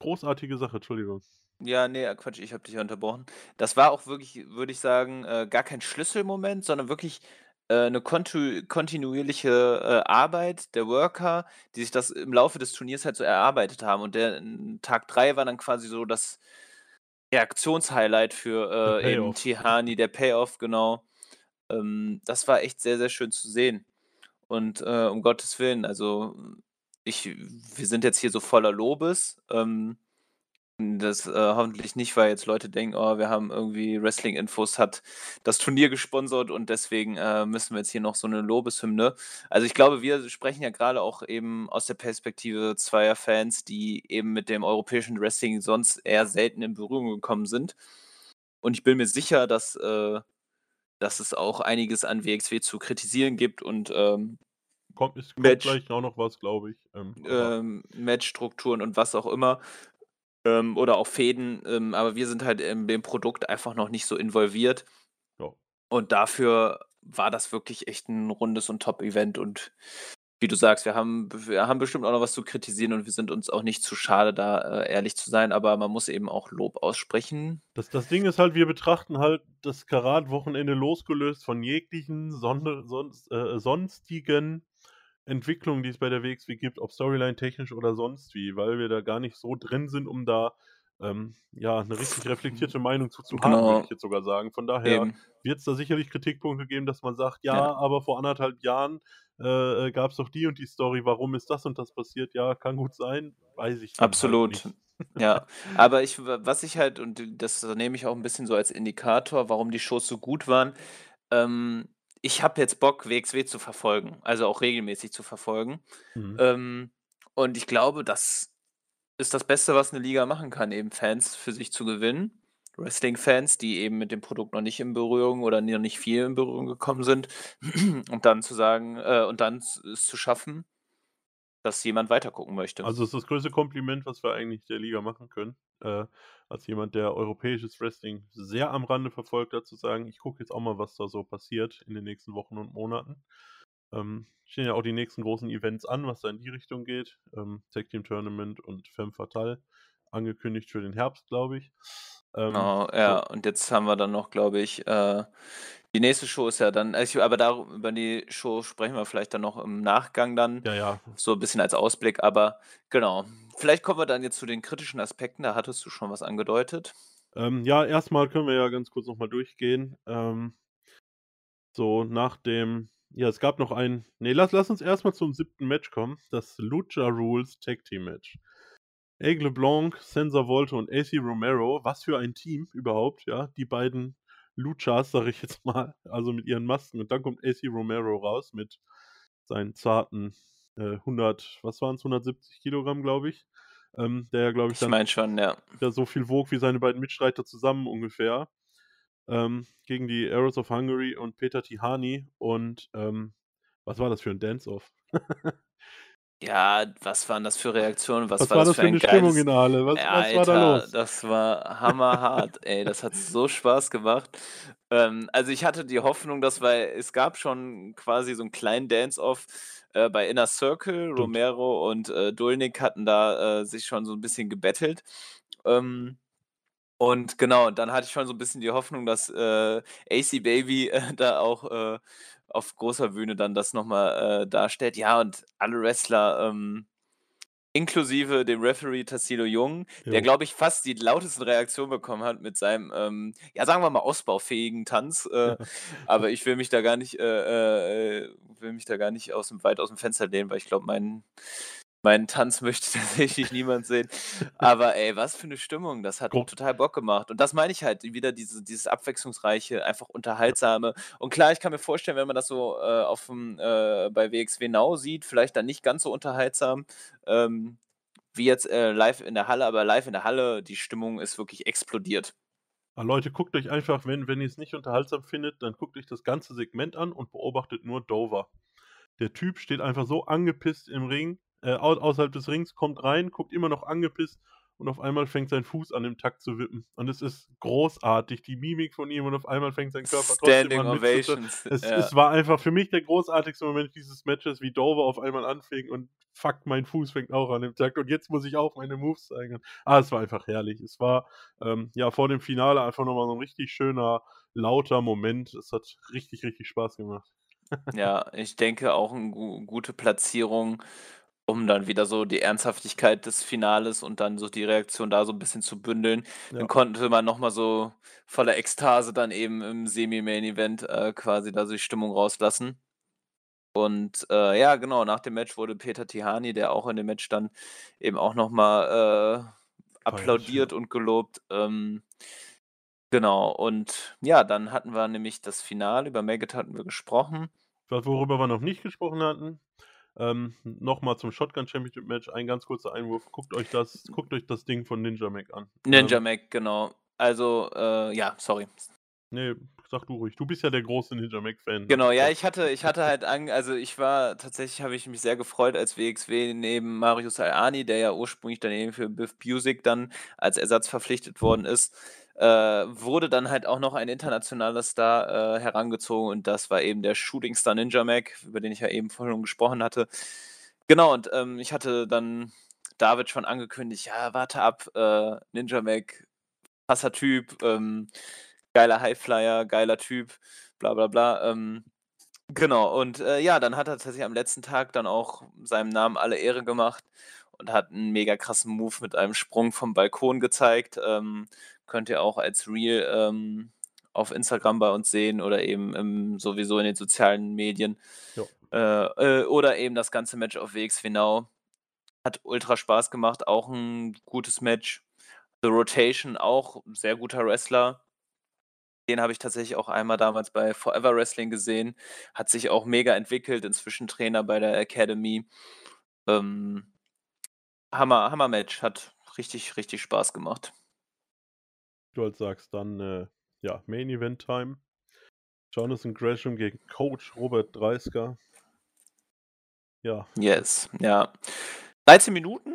großartige Sache, Entschuldigung. Ja, nee, Quatsch, ich habe dich ja unterbrochen. Das war auch wirklich, würde ich sagen, äh, gar kein Schlüsselmoment, sondern wirklich äh, eine kontu kontinuierliche äh, Arbeit der Worker, die sich das im Laufe des Turniers halt so erarbeitet haben. Und der n Tag 3 war dann quasi so das Reaktionshighlight Der für äh, eben Payoff. Tihani, der Payoff, genau. Ähm, das war echt sehr, sehr schön zu sehen. Und äh, um Gottes Willen, also ich, wir sind jetzt hier so voller Lobes. Ähm, das äh, hoffentlich nicht, weil jetzt Leute denken, oh, wir haben irgendwie Wrestling-Infos, hat das Turnier gesponsert und deswegen äh, müssen wir jetzt hier noch so eine Lobeshymne. Also ich glaube, wir sprechen ja gerade auch eben aus der Perspektive zweier Fans, die eben mit dem europäischen Wrestling sonst eher selten in Berührung gekommen sind. Und ich bin mir sicher, dass, äh, dass es auch einiges an WXW zu kritisieren gibt und ähm, Kommt, es kommt Match, gleich auch noch was, glaube ich. Ähm, ähm, Matchstrukturen und was auch immer. Ähm, oder auch Fäden. Ähm, aber wir sind halt in dem Produkt einfach noch nicht so involviert. ja. Und dafür war das wirklich echt ein rundes und Top-Event. Und wie du sagst, wir haben, wir haben bestimmt auch noch was zu kritisieren und wir sind uns auch nicht zu schade, da äh, ehrlich zu sein. Aber man muss eben auch Lob aussprechen. Das, das Ding ist halt, wir betrachten halt das Karat-Wochenende losgelöst von jeglichen Sonde, sonst, äh, sonstigen Entwicklungen, die es bei der WXW gibt, ob Storyline-technisch oder sonst wie, weil wir da gar nicht so drin sind, um da ähm, ja, eine richtig reflektierte Meinung zu, zu haben, würde Genau. ich jetzt sogar sagen. Von daher wird es da sicherlich Kritikpunkte geben, dass man sagt, ja, Ja. aber vor anderthalb Jahren äh, gab es doch die und die Story, warum ist das und das passiert? Ja, kann gut sein, weiß ich halt Absolut. nicht. Ja, aber ich, was ich halt, und das nehme ich auch ein bisschen so als Indikator, warum die Shows so gut waren. Ähm, ich habe jetzt Bock, WXW zu verfolgen, also auch regelmäßig zu verfolgen. Mhm. Ähm, und ich glaube, das ist das Beste, was eine Liga machen kann, eben Fans für sich zu gewinnen. Wrestling-Fans, die eben mit dem Produkt noch nicht in Berührung oder noch nicht viel in Berührung gekommen sind. Und dann zu sagen, äh, und dann es zu schaffen, dass jemand weitergucken möchte. Also es ist das größte Kompliment, was wir eigentlich der Liga machen können. Äh, als jemand, der europäisches Wrestling sehr am Rande verfolgt hat, zu sagen, ich gucke jetzt auch mal, was da so passiert in den nächsten Wochen und Monaten. Ähm, stehen ja auch die nächsten großen Events an, was da in die Richtung geht. Ähm, Tag Team Tournament und Femme Fatale angekündigt für den Herbst, glaube ich. Ähm, Genau, so, ja, und jetzt haben wir dann noch, glaube ich, äh, die nächste Show ist ja dann, also ich, aber da, über die Show sprechen wir vielleicht dann noch im Nachgang dann, ja, ja. so ein bisschen als Ausblick, aber genau. Vielleicht kommen wir dann jetzt zu den kritischen Aspekten, da hattest du schon was angedeutet. Ähm, ja, erstmal können wir ja ganz kurz nochmal durchgehen. Ähm, so nach dem, ja, es gab noch ein, nee, lass, lass uns erstmal zum siebten Match kommen, das Lucha Rules Tag Team Match. Aigle Blanc, Sensor Volta und AC Romero, was für ein Team überhaupt, ja, die beiden Luchas, sag ich jetzt mal, also mit ihren Masken. Und dann kommt AC Romero raus mit seinen zarten äh, 100, was waren es, 170 Kilogramm, glaube ich. Ähm, der ja, glaube ich, Ich dann meine schon, ja. der so viel wog wie seine beiden Mitstreiter zusammen ungefähr. Ähm, gegen die Arrows of Hungary und Peter Tihani. Und ähm, was war das für ein Dance-Off? Ja, was waren das für Reaktionen? Was, Was war das für ein eine Stimmung geiles... in der Halle? Was, Ey, was war da Alter, los? das war hammerhart, ey. Das hat so Spaß gemacht. Ähm, also ich hatte die Hoffnung, dass, weil es gab schon quasi so einen kleinen Dance-Off äh, bei Inner Circle. Stimmt. Romero und äh, Dulnik hatten da äh, sich schon so ein bisschen gebettelt. Ähm, und genau, dann hatte ich schon so ein bisschen die Hoffnung, dass äh, AC Baby äh, da auch äh, auf großer Bühne dann das nochmal äh, darstellt. Ja, und alle Wrestler, ähm, inklusive dem Referee Tassilo Jung, der, Jo. glaube ich, fast die lautesten Reaktionen bekommen hat mit seinem, ähm, ja, sagen wir mal, ausbaufähigen Tanz. Äh, aber ich will mich da gar nicht, äh, äh, will mich da gar nicht aus dem, weit aus dem Fenster lehnen, weil ich glaube, meinen meinen Tanz möchte tatsächlich niemand sehen. Aber ey, was für eine Stimmung. Das hat Gro- total Bock gemacht. Und das meine ich halt, wieder diese, dieses abwechslungsreiche, einfach unterhaltsame. Und klar, ich kann mir vorstellen, wenn man das so äh, auf dem, äh, bei WXW Now sieht, vielleicht dann nicht ganz so unterhaltsam ähm, wie jetzt äh, live in der Halle, aber live in der Halle, die Stimmung ist wirklich explodiert. Ah, Leute, guckt euch einfach, wenn, wenn ihr es nicht unterhaltsam findet, dann guckt euch das ganze Segment an und beobachtet nur Dover. Der Typ steht einfach so angepisst im Ring, äh, au außerhalb des Rings, kommt rein, guckt immer noch angepisst und auf einmal fängt sein Fuß an im Takt zu wippen. Und es ist großartig, die Mimik von ihm und auf einmal fängt sein Körper Standing trotzdem an Ovations. es, ja. es war einfach für mich der großartigste Moment dieses Matches, wie Dover auf einmal anfing und fuck, mein Fuß fängt auch an im Takt und jetzt muss ich auch meine Moves zeigen. Ah, es war einfach herrlich. Es war ähm, ja vor dem Finale einfach nochmal so ein richtig schöner, lauter Moment. Es hat richtig, richtig Spaß gemacht. Ja, ich denke auch eine gu gute Platzierung, um dann wieder so die Ernsthaftigkeit des Finales und dann so die Reaktion da so ein bisschen zu bündeln. Ja. Dann konnte man noch mal so voller Ekstase dann eben im Semi-Main-Event, äh, quasi da so die Stimmung rauslassen. Und, äh, ja, genau, nach dem Match wurde Peter Tihani, der auch in dem Match dann eben auch noch mal, äh, applaudiert ja. und gelobt. Ähm, genau, und ja, dann hatten wir nämlich das Finale. Über Maggot hatten wir gesprochen. Was worüber wir noch nicht gesprochen hatten, ähm, nochmal zum Shotgun Championship Match, ein ganz kurzer Einwurf. Guckt euch das, guckt euch das Ding von Ninja Mac an. Ninja Ähm, Mac, genau. Also, äh, ja, sorry. nee, sag du ruhig. Du bist ja der große Ninja Mac-Fan. Genau, ja, ich hatte, ich hatte halt an, also ich war tatsächlich, habe ich mich sehr gefreut, als WXW neben Marius Al-Ani, der ja ursprünglich dann eben für Biff Busick dann als Ersatz verpflichtet worden ist, äh, wurde dann halt auch noch ein internationaler Star äh, herangezogen und das war eben der Shooting Star Ninja Mac, über den ich ja eben vorhin gesprochen hatte. Genau, und ähm, ich hatte dann David schon angekündigt, ja, warte ab, äh, Ninja Mac, krasser Typ, ähm, geiler Highflyer, geiler Typ, bla bla bla. Ähm, genau, und äh, ja, dann hat er tatsächlich am letzten Tag dann auch seinem Namen alle Ehre gemacht und hat einen mega krassen Move mit einem Sprung vom Balkon gezeigt. Ähm, könnt ihr auch als Reel ähm, auf Instagram bei uns sehen oder eben im, sowieso in den sozialen Medien. Äh, äh, oder eben das ganze Match auf WXW Now. Hat ultra Spaß gemacht, auch ein gutes Match. The Rotation auch sehr guter Wrestler. Den habe ich tatsächlich auch einmal damals bei Forever Wrestling gesehen. Hat sich auch mega entwickelt, inzwischen Trainer bei der Academy. Ähm, Hammer, Hammer Match, hat richtig, richtig Spaß gemacht. Du halt sagst, dann äh, ja, Main Event Time. Jonathan Gresham gegen Coach Robert Dreisker. Ja, Yes, ja. 13 Minuten,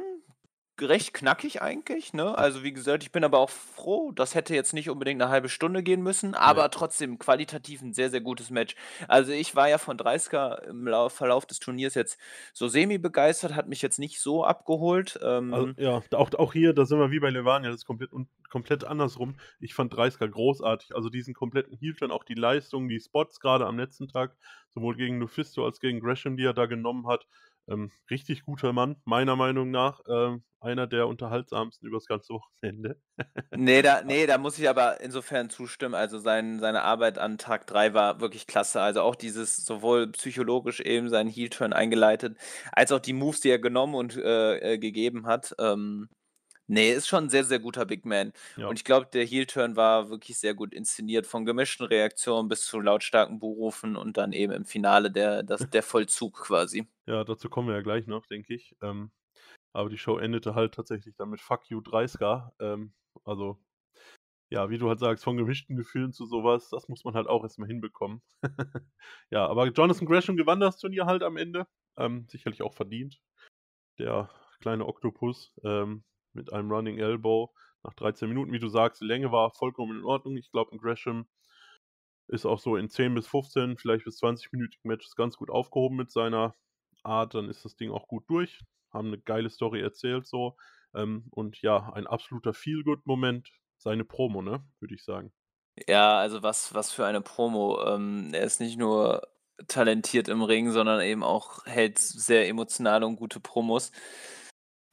recht knackig eigentlich, ne? Also wie gesagt, ich bin aber auch froh, das hätte jetzt nicht unbedingt eine halbe Stunde gehen müssen, aber trotzdem qualitativ ein sehr, sehr gutes Match. Also ich war ja von 30er im Lau Verlauf des Turniers jetzt so semi begeistert, hat mich jetzt nicht so abgeholt. Ähm, Also, ja, auch, auch hier, da sind wir wie bei Levania, das ist komplett, un, komplett andersrum. Ich fand 30er großartig. Also diesen kompletten Heel-Turn, auch die Leistung, die Spots gerade am letzten Tag, sowohl gegen Lufisto als gegen Gresham, die er da genommen hat. Ähm, richtig guter Mann, meiner Meinung nach. Ähm, einer der unterhaltsamsten übers ganze Wochenende. Nee, da, nee, da muss ich aber insofern zustimmen. Also sein, seine Arbeit an Tag 3 war wirklich klasse. Also auch dieses sowohl psychologisch eben seinen Heel-Turn eingeleitet, als auch die Moves, die er genommen und äh, äh, gegeben hat. Ähm, nee, ist schon ein sehr, sehr guter Big Man. Ja. Und ich glaube, der Heel-Turn war wirklich sehr gut inszeniert, von gemischten Reaktionen bis zu lautstarken Buhrufen und dann eben im Finale der, das, der Vollzug quasi. Ja, dazu kommen wir ja gleich noch, denke ich. Ähm, aber die Show endete halt tatsächlich dann mit Fuck You 30er. Ähm, also, ja, wie du halt sagst, von gemischten Gefühlen zu sowas, das muss man halt auch erstmal hinbekommen. ja, aber Jonathan Gresham gewann das Turnier halt am Ende. Ähm, sicherlich auch verdient. Der kleine Oktopus ähm, mit einem Running Elbow nach 13 Minuten, wie du sagst, die Länge war vollkommen in Ordnung. Ich glaube, Gresham ist auch so in 10 bis 15, vielleicht bis 20-minütigen Matches ganz gut aufgehoben mit seiner Art. Dann ist das Ding auch gut durch. Haben eine geile Story erzählt so. Ähm, und ja, ein absoluter Feel-Good-Moment. Seine Promo, ne? Würde ich sagen. Ja, also was, was für eine Promo. Ähm, er ist nicht nur talentiert im Ring, sondern eben auch hält sehr emotionale und gute Promos.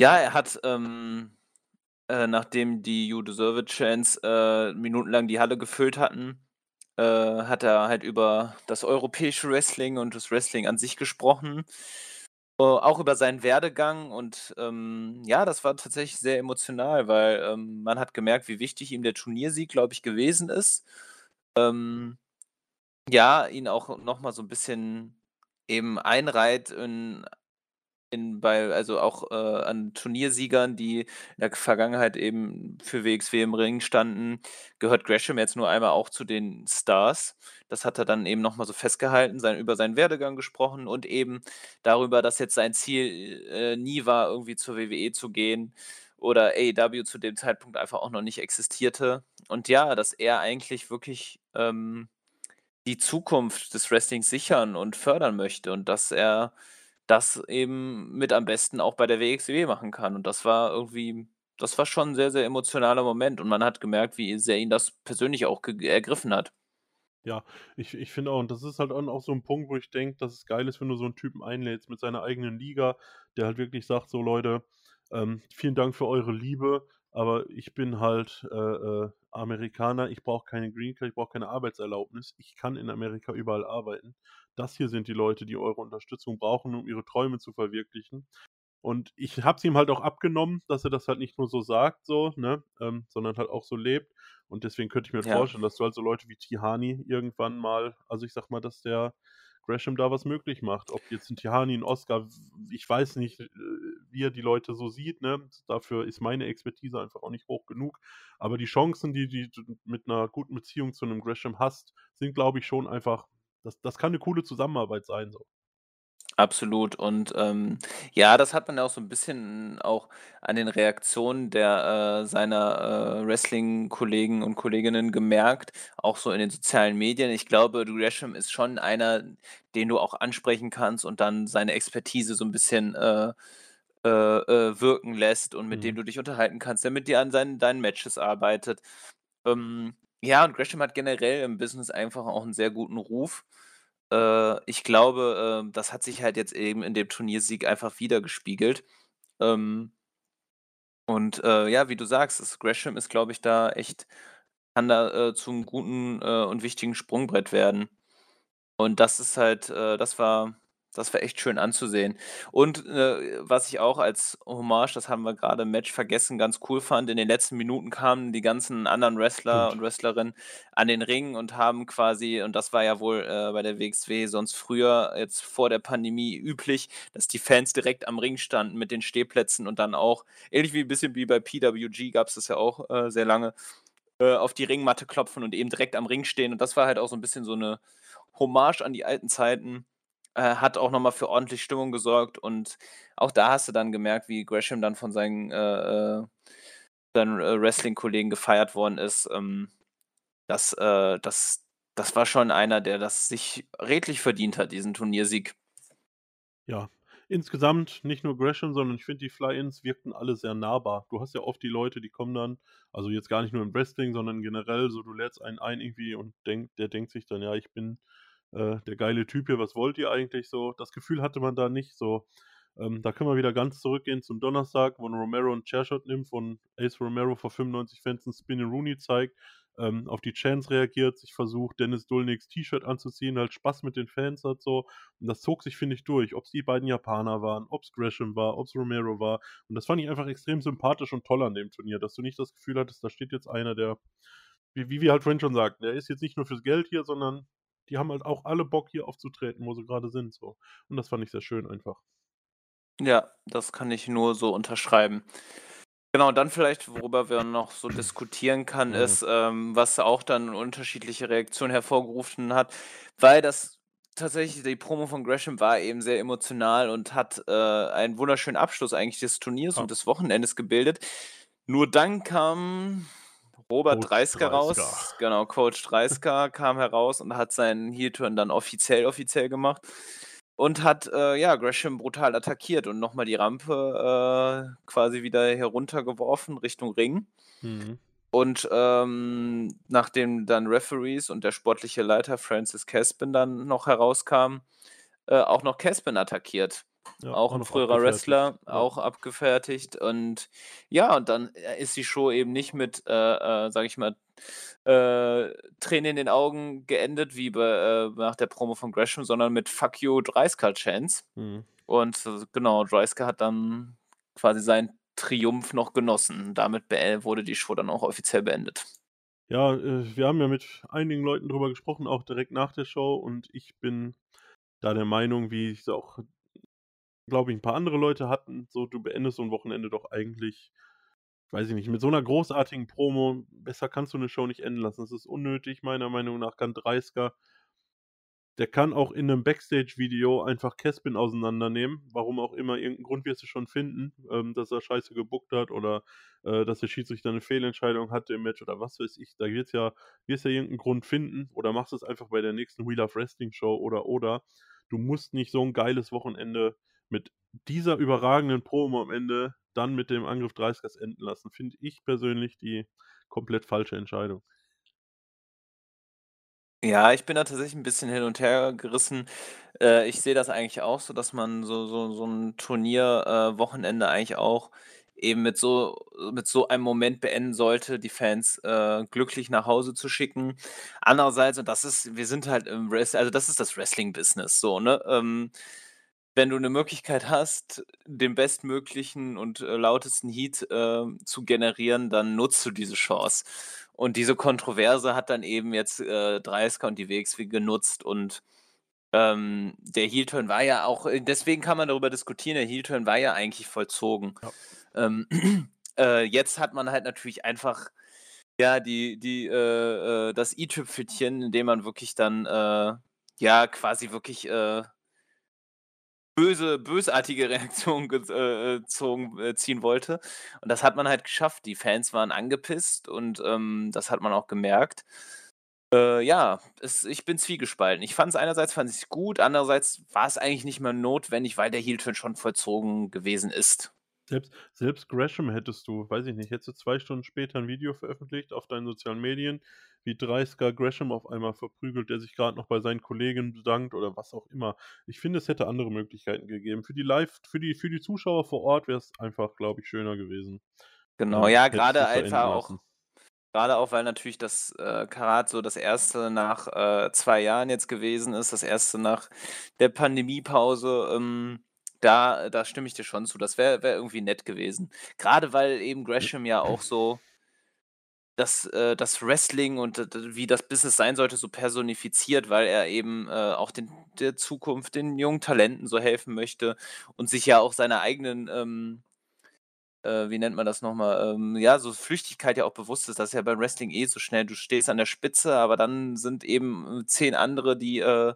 Ja, er hat, ähm, äh, nachdem die You Deserve It Chance äh, minutenlang die Halle gefüllt hatten, äh, hat er halt über das europäische Wrestling und das Wrestling an sich gesprochen. Äh, auch über seinen Werdegang und ähm, ja, das war tatsächlich sehr emotional, weil ähm, man hat gemerkt, wie wichtig ihm der Turniersieg, glaube ich, gewesen ist. Ähm, ja, ihn auch noch mal so ein bisschen eben einreiht in in bei also auch, äh, an Turniersiegern, die in der Vergangenheit eben für WXW im Ring standen, gehört Gresham jetzt nur einmal auch zu den Stars. Das hat er dann eben noch mal so festgehalten, sein über seinen Werdegang gesprochen und eben darüber, dass jetzt sein Ziel, äh, nie war, irgendwie zur WWE zu gehen oder AEW zu dem Zeitpunkt einfach auch noch nicht existierte. Und ja, dass er eigentlich wirklich ähm, die Zukunft des Wrestlings sichern und fördern möchte und dass er das eben mit am besten auch bei der WXW machen kann. Und das war irgendwie das war schon 'n sehr, sehr emotionaler Moment und man hat gemerkt, wie sehr ihn das persönlich auch ergriffen hat. Ja, ich ich finde auch und das ist halt auch so 'n Punkt, wo ich denke, dass es geil ist, wenn du so 'n Typen einlädst mit seiner eigenen Liga, der halt wirklich sagt: „So Leute, ähm, vielen Dank für eure Liebe, aber ich bin halt, äh, äh, Amerikaner, ich brauche keine Green Card, ich brauche keine Arbeitserlaubnis. Ich kann in Amerika überall arbeiten. Das hier sind die Leute, die eure Unterstützung brauchen, um ihre Träume zu verwirklichen.“ Und ich habe es ihm halt auch abgenommen, dass er das halt nicht nur so sagt so, ne, ähm, sondern halt auch so lebt. Und deswegen könnte ich mir Ja. vorstellen, dass du halt so Leute wie Tihani irgendwann mal also, ich sage mal, dass der Gresham da was möglich macht. Ob jetzt 'n Tihani, 'n Oscar, ich weiß nicht, äh, wie er die Leute so sieht, ne? Dafür ist meine Expertise einfach auch nicht hoch genug. Aber die Chancen, die die du mit 'ner guten Beziehung zu 'nem Gresham hast, sind, glaube ich, schon einfach das das kann 'ne coole Zusammenarbeit sein so. Absolut und, ähm, ja, das hat man ja auch so 'n bisschen auch an den Reaktionen der, äh seiner, äh, Wrestling-Kollegen und Kolleginnen gemerkt, auch so in den sozialen Medien. Ich glaube, Gresham ist schon einer, den du auch ansprechen kannst und dann seine Expertise so 'n bisschen, äh, äh, äh, wirken lässt und mit dem Mhm. du dich unterhalten kannst, der mit dir an seinen deinen Matches arbeitet. Ähm, ja, und Gresham hat generell im Business einfach auch 'n sehr guten Ruf. Äh, ich glaube, ähm, das hat sich halt jetzt eben in dem Turniersieg einfach widergespiegelt. Ähm und, äh, ja, wie du sagst, das Gresham ist, glaube ich, da echt kann da, äh, zum guten, äh, und wichtigen Sprungbrett werden. Und das ist halt äh, das war das war echt schön anzusehen. Und, äh, was ich auch als Hommage, das haben wir grade im Match vergessen, ganz cool fand, in den letzten Minuten kamen die ganzen anderen Wrestler und Wrestlerinnen an den Ring und haben quasi und das war ja wohl, äh, bei der WXW sonst früher jetzt vor der Pandemie üblich, dass die Fans direkt am Ring standen mit den Stehplätzen und dann auch ähnlich wie 'n bisschen wie bei PWG gab's das ja auch, äh, sehr lange, äh, auf die Ringmatte klopfen und eben direkt am Ring stehen. Und das war halt auch so 'n bisschen so 'ne Hommage an die alten Zeiten, äh, hat auch noch mal für ordentlich Stimmung gesorgt. Und auch da hast du dann gemerkt, wie Gresham dann von seinen, äh, äh seinen, äh, Wrestling-Kollegen gefeiert worden ist. Ähm, das, äh das das war schon einer, der das sich redlich verdient hat, diesen Turniersieg. Ja, insgesamt nicht nur Gresham, sondern ich finde, die Fly-Ins wirkten alle sehr nahbar. Du hast ja oft die Leute, die kommen dann also, jetzt gar nicht nur im Wrestling, sondern generell so, du lädst einen ein irgendwie und denkt der denkt sich dann: „Ja, ich bin, äh, der geile Typ hier, was wollt ihr eigentlich so?“ Das Gefühl hatte man da nicht so. Ähm, da können wir wieder ganz zurückgehen zum Donnerstag, wo Romero 'n Chairshot nimmt, wo Ace Romero vor 95 Fans 'n Spin-a-Rooney zeigt, ähm, auf die Chants reagiert, sich versucht, Dennis Dolniks T-Shirt anzuziehen, halt Spaß mit den Fans hat so. Und das zog sich, finde ich, durch, ob's die beiden Japaner waren, ob's Gresham war, ob's Romero war. Und das fand ich einfach extrem sympathisch und toll an dem Turnier, dass du nicht das Gefühl hattest, da steht jetzt einer, der wie wie wir halt vorhin schon sagten, der ist jetzt nicht nur fürs Geld hier, sondern die haben halt auch alle Bock, hier aufzutreten, wo sie grade sind so. Und das fand ich sehr schön einfach. Ja, das kann ich nur so unterschreiben. Genau, dann vielleicht, worüber wir noch so diskutieren kann, Mhm. ist, ähm, was auch dann unterschiedliche Reaktionen hervorgerufen hat, weil das tatsächlich die Promo von Gresham war eben sehr emotional und hat, äh, einen wunderschönen Abschluss eigentlich des Turniers Ja. und des Wochenendes gebildet. Nur dann kam Robert Coach Dreisker Dreisker. raus. Genau, Coach Dreisker kam heraus und hat seinen Heel-Turn dann offiziell offiziell gemacht und hat, äh, ja, Gresham brutal attackiert und noch mal die Rampe, äh, quasi wieder heruntergeworfen Richtung Ring. Mhm. Und, ähm, nachdem dann Referees und der sportliche Leiter Francis Caspin dann noch herauskamen, äh, auch noch Caspin attackiert. Ja, Auch auch 'n noch früherer. Wrestler, Ja. auch abgefertigt. Und ja, und dann, äh, ist die Show eben nicht mit, äh, äh, sage ich mal, äh, Tränen in den Augen geendet wie bei äh, nach der Promo von Gresham, sondern mit „Fuck you, Dreisker“-Chants. Mhm. Und genau, Dreisker hat dann quasi seinen Triumph noch genossen. Damit wurde die Show dann auch offiziell beendet. Ja, äh, wir haben ja mit einigen Leuten drüber gesprochen, auch direkt nach der Show und ich bin da der Meinung, wie ich's auch, glaube ich, 'n paar andere Leute hatten, so, du beendest so 'n Wochenende doch eigentlich, weiß ich nicht, mit so 'ner großartigen Promo. Besser kannst du 'ne Show nicht enden lassen. Es ist unnötig, meiner Meinung nach kann Dreisker der kann auch in einem Backstage-Video einfach Caspin auseinandernehmen. Warum auch immer, irgendeinen Grund wirst du schon finden, ähm, dass er scheiße gebuckt hat oder äh, dass der Schiedsrichter eine Fehlentscheidung hatte im Match oder was weiß ich. Da wird's ja, wirst ja irgendeinen Grund finden oder machst es einfach bei der nächsten Wheel of Wrestling Show oder oder. Du musst nicht so ein geiles Wochenende mit dieser überragenden Promo am Ende dann mit dem Angriff 30ers enden lassen. Finde ich persönlich die komplett falsche Entscheidung. Ja, ich bin da tatsächlich ein bisschen hin und her gerissen. Äh, ich sehe das eigentlich auch so, dass man so so so 'n Turnier äh, eigentlich auch eben mit so mit so einem Moment beenden sollte, die Fans, äh, glücklich nach Hause zu schicken. Andererseits und das ist wir sind halt im Wrest also, das ist das Wrestling-Business so, ne? Ähm, wenn du eine Möglichkeit hast, den bestmöglichen und, äh, lautesten Heat, äh, zu generieren, dann nutzt du diese Chance. Und diese Kontroverse hat dann eben jetzt, äh, Dreisker und die WXW genutzt und, ähm, der Heel-Turn war ja auch äh, deswegen kann man darüber diskutieren, der Heel-Turn war ja eigentlich vollzogen. Ja. Ähm, äh, jetzt hat man halt natürlich einfach, ja, die die, äh, äh, das i-Tüpfelchen, indem man wirklich dann, äh, ja, quasi wirklich, äh böse bösartige Reaktionen gez äh, äh, äh, ziehen wollte. Und das hat man halt geschafft. Die Fans waren angepisst und, ähm, das hat man auch gemerkt. Äh, ja, es ich bin zwiegespalten. Ich fand's einerseits fand ich's gut, andererseits war es eigentlich nicht mehr notwendig, weil der Heel-Turn schon vollzogen gewesen ist. Selbst, selbst Gresham hättest du, weiß ich nicht, hättest du zwei Stunden später ein Video veröffentlicht auf deinen sozialen Medien, wie 30er Gresham auf einmal verprügelt, der sich gerade noch bei seinen Kollegen bedankt oder was auch immer. Ich finde, es hätte andere Möglichkeiten gegeben. Für die Live, für die, für die Zuschauer vor Ort wäre es einfach, glaube ich, schöner gewesen. Genau, ja, hättest gerade einfach auch. Gerade auch, weil natürlich das, äh, Karat so das erste nach, äh, 2 Jahren jetzt gewesen ist, das erste nach der Pandemiepause, ähm, da da stimme ich dir schon zu. Das wäre wäre irgendwie nett gewesen. Gerade weil eben Gresham ja auch so das äh, das Wrestling und wie das Business sein sollte, so personifiziert, weil er eben, äh, auch den der Zukunft, den jungen Talenten so helfen möchte und sich ja auch seiner eigenen, ähm äh, wie nennt man das noch mal, ähm, ja, so Flüchtigkeit ja auch bewusst ist. Das ist ja beim Wrestling eh so schnell. Du stehst an der Spitze, aber dann sind eben, äh, 10 andere, die, äh,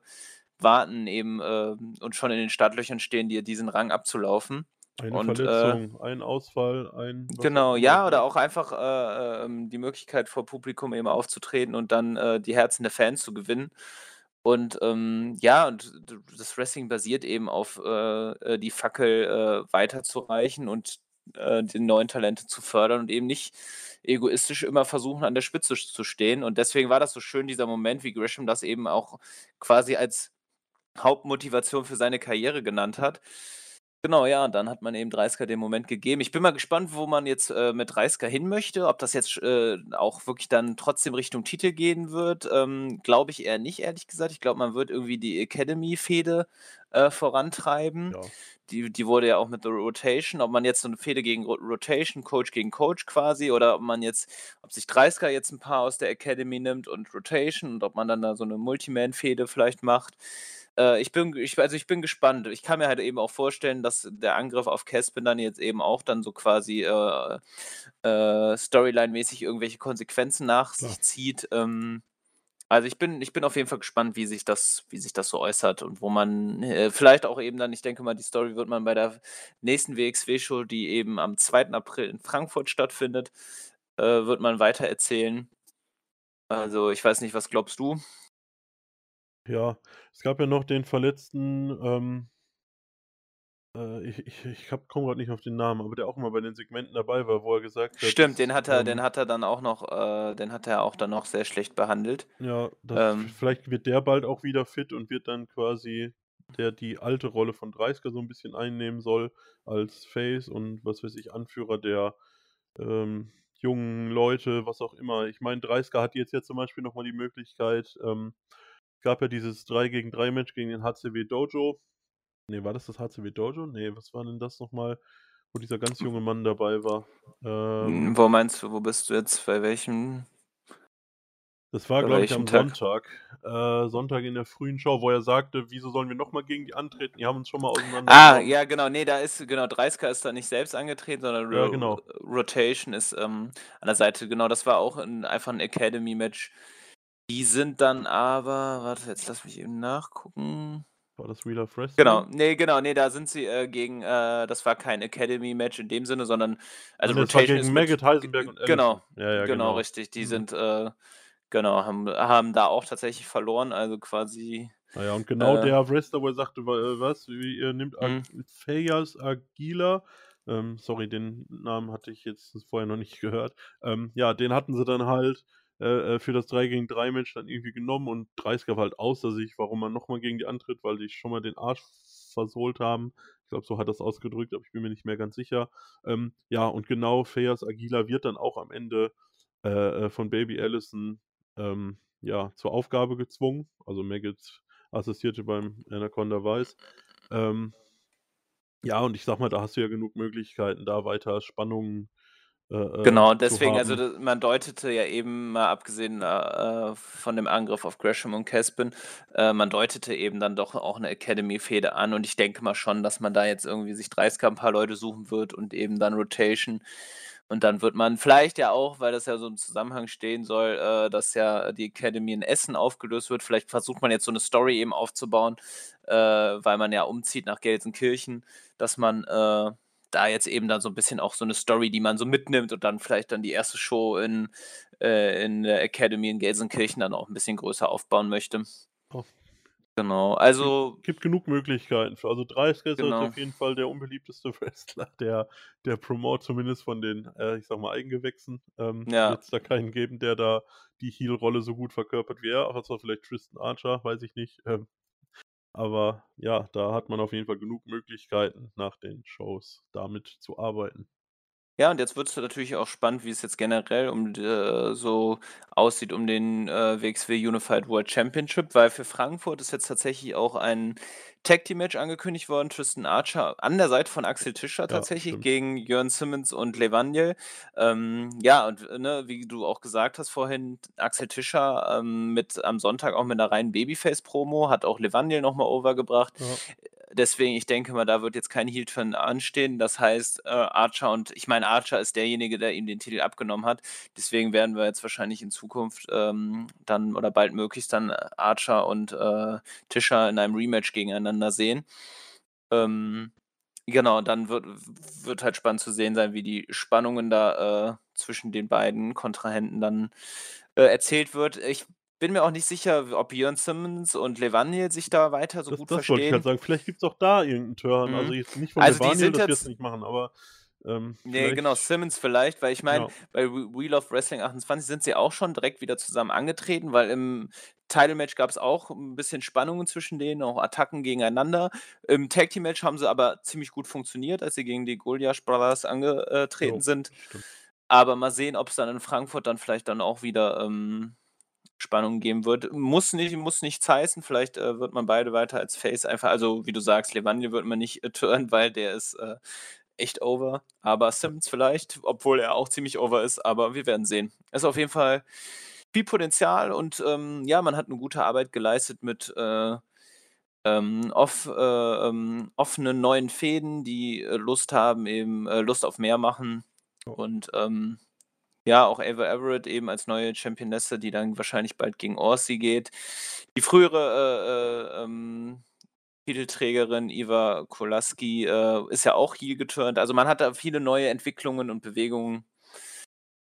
warten eben, ähm, und schon in den Startlöchern stehen, dir diesen Rang abzulaufen. Eine Und, äh Verletzung, ein Ausfall, ein Genau, ja, oder auch einfach, äh, ähm, die Möglichkeit vor Publikum eben aufzutreten und dann, äh, die Herzen der Fans zu gewinnen. Und, ähm, ja, und das Wrestling basiert eben auf, äh, äh, die Fackel, äh, weiterzureichen und, äh, die neuen Talente zu fördern und eben nicht egoistisch immer versuchen, an der Spitze zu stehen. Und deswegen war das so schön, dieser Moment, wie Gresham das eben auch quasi als Hauptmotivation für seine Karriere genannt hat. Genau, ja, dann hat man eben Dreisker den Moment gegeben. Ich bin mal gespannt, wo man jetzt, äh, mit Dreisker hin möchte, ob das jetzt, äh, auch wirklich dann trotzdem Richtung Titel gehen wird, ähm, glaube ich eher nicht, ehrlich gesagt. Ich glaube, man wird irgendwie die Academy-Fehde, äh, vorantreiben. Ja. Die die wurde ja auch mit The Rotation ob man jetzt so 'ne Fehde gegen Ro Rotation, Coach gegen Coach quasi oder ob man jetzt ob sich Dreisker jetzt 'n paar aus der Academy nimmt und Rotation und ob man dann da so 'ne Multiman-Fehde vielleicht macht. Äh, ich bin ich also, ich bin gespannt. Ich kann mir halt eben auch vorstellen, dass der Angriff auf Caspin dann jetzt eben auch dann so quasi, äh, äh, Storyline-mäßig irgendwelche Konsequenzen nach Klar. sich zieht. Ähm, also, ich bin ich bin auf jeden Fall gespannt, wie sich das wie sich das so äußert und wo man, äh, vielleicht auch eben dann ich denke mal, die Story wird man bei der nächsten WXW-Show, die eben am 2. April in Frankfurt stattfindet, äh, wird man weitererzählen. Also, ich weiß nicht, was glaubst du? Ja, es gab ja noch den verletzten, ähm äh, ich ich ich komme grad nicht auf den Namen, aber der auch immer bei den Segmenten dabei war, wo er gesagt hat, Stimmt, den hat er den ähm hat er dann auch noch äh, den hat er auch dann noch sehr schlecht behandelt. Ja, das Ähm vielleicht wird der bald auch wieder fit und wird dann quasi der die alte Rolle von Dreisker so 'n bisschen einnehmen soll als Face und was weiß ich, Anführer der, ähm, jungen Leute, was auch immer. Ich meine, Dreisker hat jetzt ja zum Beispiel noch mal die Möglichkeit ähm, gab ja dieses 3-gegen-3 Match gegen den HCW Dojo. Ne, war das das HCW Dojo? Ne, was war denn das noch mal, wo dieser ganz junge Mann dabei war? Hm, Ähm wo meinst du wo bist du jetzt? Bei welchem Das war, glaube ich, am Tag? Sonntag. Äh, Sonntag in der frühen Show, wo er sagte: „Wieso sollen wir noch mal gegen die antreten? Die haben uns schon mal Ah, auseinandergenommen.“ ja, genau, ne, da ist genau, Dreisker ist da nicht selbst angetreten, sondern Ja, Ro genau. Rotation ist, ähm, an der Seite. Genau, das war auch 'n einfach 'n Academy-Match. Die sind dann aber warte, jetzt lass mich eben nachgucken. War das Wheel of Wrestling? Genau, ne, genau, ne, da sind sie, äh, gegen äh, das war kein Academy-Match in dem Sinne, sondern also war Rotation ist gegen mit Maggot, Heisenberg und genau, Allison. Ja, ja, genau, genau. richtig. Die Mhm. sind, äh genau, haben haben da auch tatsächlich verloren, also quasi Ah ja, und genau äh der Wrestler, wo er sagte, äh, was, wie ihr nimmt Ag Mhm. Fayaz Aguilar, ähm, sorry, den Namen hatte ich jetzt vorher noch nicht gehört. Ähm, ja, den hatten sie dann halt, äh, äh, für das 3 gegen 3 Match dann irgendwie genommen und Dreisker war halt außer sich, warum man noch mal gegen die antritt, weil die schon mal den Arsch versohlt haben. Ich glaube, so hat er's ausgedrückt, aber ich bin mir nicht mehr ganz sicher. Ähm, ja, und genau Fayaz Aguilar wird dann auch am Ende, äh, äh, von Baby Allison, ähm, ja, zur Aufgabe gezwungen. Also Maggot assistierte beim Anaconda Vice. Ähm ja, und ich sage mal, da hast du ja genug Möglichkeiten, da weiter Spannungen, äh, äh, Genau, deswegen, also man deutete ja eben mal abgesehen, äh, äh, von dem Angriff auf Gresham und Caspin, äh, man deutete eben dann doch auch 'ne Academy-Fehde an und ich denke mal schon, dass man da jetzt irgendwie sich Dreisker 'n paar Leute suchen wird und eben dann Rotation. Und dann wird man vielleicht ja auch, weil das ja so im Zusammenhang stehen soll, äh, dass ja die Academy in Essen aufgelöst wird. Vielleicht versucht man jetzt so 'ne Story eben aufzubauen, äh, weil man ja umzieht nach Gelsenkirchen, dass man, äh, da jetzt eben dann so 'n bisschen auch so 'ne Story, die man so mitnimmt und dann vielleicht dann die erste Show in äh, in der Academy in Gelsenkirchen dann auch 'n bisschen größer aufbauen möchte. Oh. Genau, also gibt genug Möglichkeiten für. Also Dreisker ist Genau. auf jeden Fall der unbeliebteste Wrestler der der Promote, zumindest von den, äh, ich sage mal, Eigengewächsen. Ähm, Ja. wird's da keinen geben, der da die Heel-Rolle so gut verkörpert wie er, außer vielleicht Tristan Archer, weiß ich nicht. Ähm, aber ja, da hat man auf jeden Fall genug Möglichkeiten, nach den Shows damit zu arbeiten. Ja, und jetzt wird's natürlich auch spannend, wie es jetzt generell um äh, so aussieht um den, äh, WXW Unified World Championship, weil für Frankfurt ist jetzt tatsächlich auch ein Tag-Team-Match angekündigt worden. Tristan Archer an der Seite von Axel Tischer Ja, tatsächlich stimmt. gegen Jørn Simmons und Levaniel. Ähm, ja, und, ne, wie du auch gesagt hast vorhin, Axel Tischer, ähm, mit am Sonntag auch mit 'ner reinen Babyface-Promo, hat auch Levaniel noch mal over gebracht. Ja. Deswegen, ich denke mal, da wird jetzt kein Heel-Turn anstehen. Das heißt, äh, Archer und ich meine, Archer ist derjenige, der ihm den Titel abgenommen hat. Deswegen werden wir jetzt wahrscheinlich in Zukunft, ähm, dann oder baldmöglichst dann Archer und, äh, Tischer in einem Rematch gegeneinander sehen. Ähm, genau, dann wird wird halt spannend zu sehen sein, wie die Spannungen da, äh, zwischen den beiden Kontrahenten dann, äh, erzählt wird. Ich bin mir auch nicht sicher, ob Jørn Simmons und Levaniel sich da weiter so Das gut das wollte ich halt verstehen. sagen. Vielleicht gibt's auch da irgend 'n Turn. Also Mhm. jetzt nicht von Also, Levaniel, das jetzt nicht machen, aber, ähm, Ne, genau, Simmons vielleicht, weil ich meine, Ja. bei Wh Wheel of Wrestling 28 sind sie auch schon direkt wieder zusammen angetreten, weil im Title-Match gab's auch 'n bisschen Spannungen zwischen denen, auch Attacken gegeneinander. Im Tag-Team-Match haben sie aber ziemlich gut funktioniert, als sie gegen die Gulyash Brothers ange äh, treten Jo, sind. stimmt. Aber mal sehen, ob's dann in Frankfurt dann vielleicht dann auch wieder, ähm, Spannungen geben wird. Muss nicht muss nichts heißen, vielleicht, äh, wird man beide weiter als Face einfach also, wie du sagst, Levaniel wird man nicht, äh, turnen, weil der ist, äh, echt over, aber. Simmons vielleicht, obwohl er auch ziemlich over ist, aber wir werden sehen. Ist auf jeden Fall viel Potenzial und, ähm, ja, man hat 'ne gute Arbeit geleistet mit, äh, ähm, off äh, ähm, offenen neuen Fäden, die, äh, Lust haben eben äh, Lust auf mehr machen. Und, ähm, ja, auch Ava Everett eben als neue Championesse, die dann wahrscheinlich bald gegen Aussie geht. Die frühere, äh, äh, ähm, Titelträgerin Iva Kolaski, äh, ist ja auch heel geturnt. Also, man hat da viele neue Entwicklungen und Bewegungen.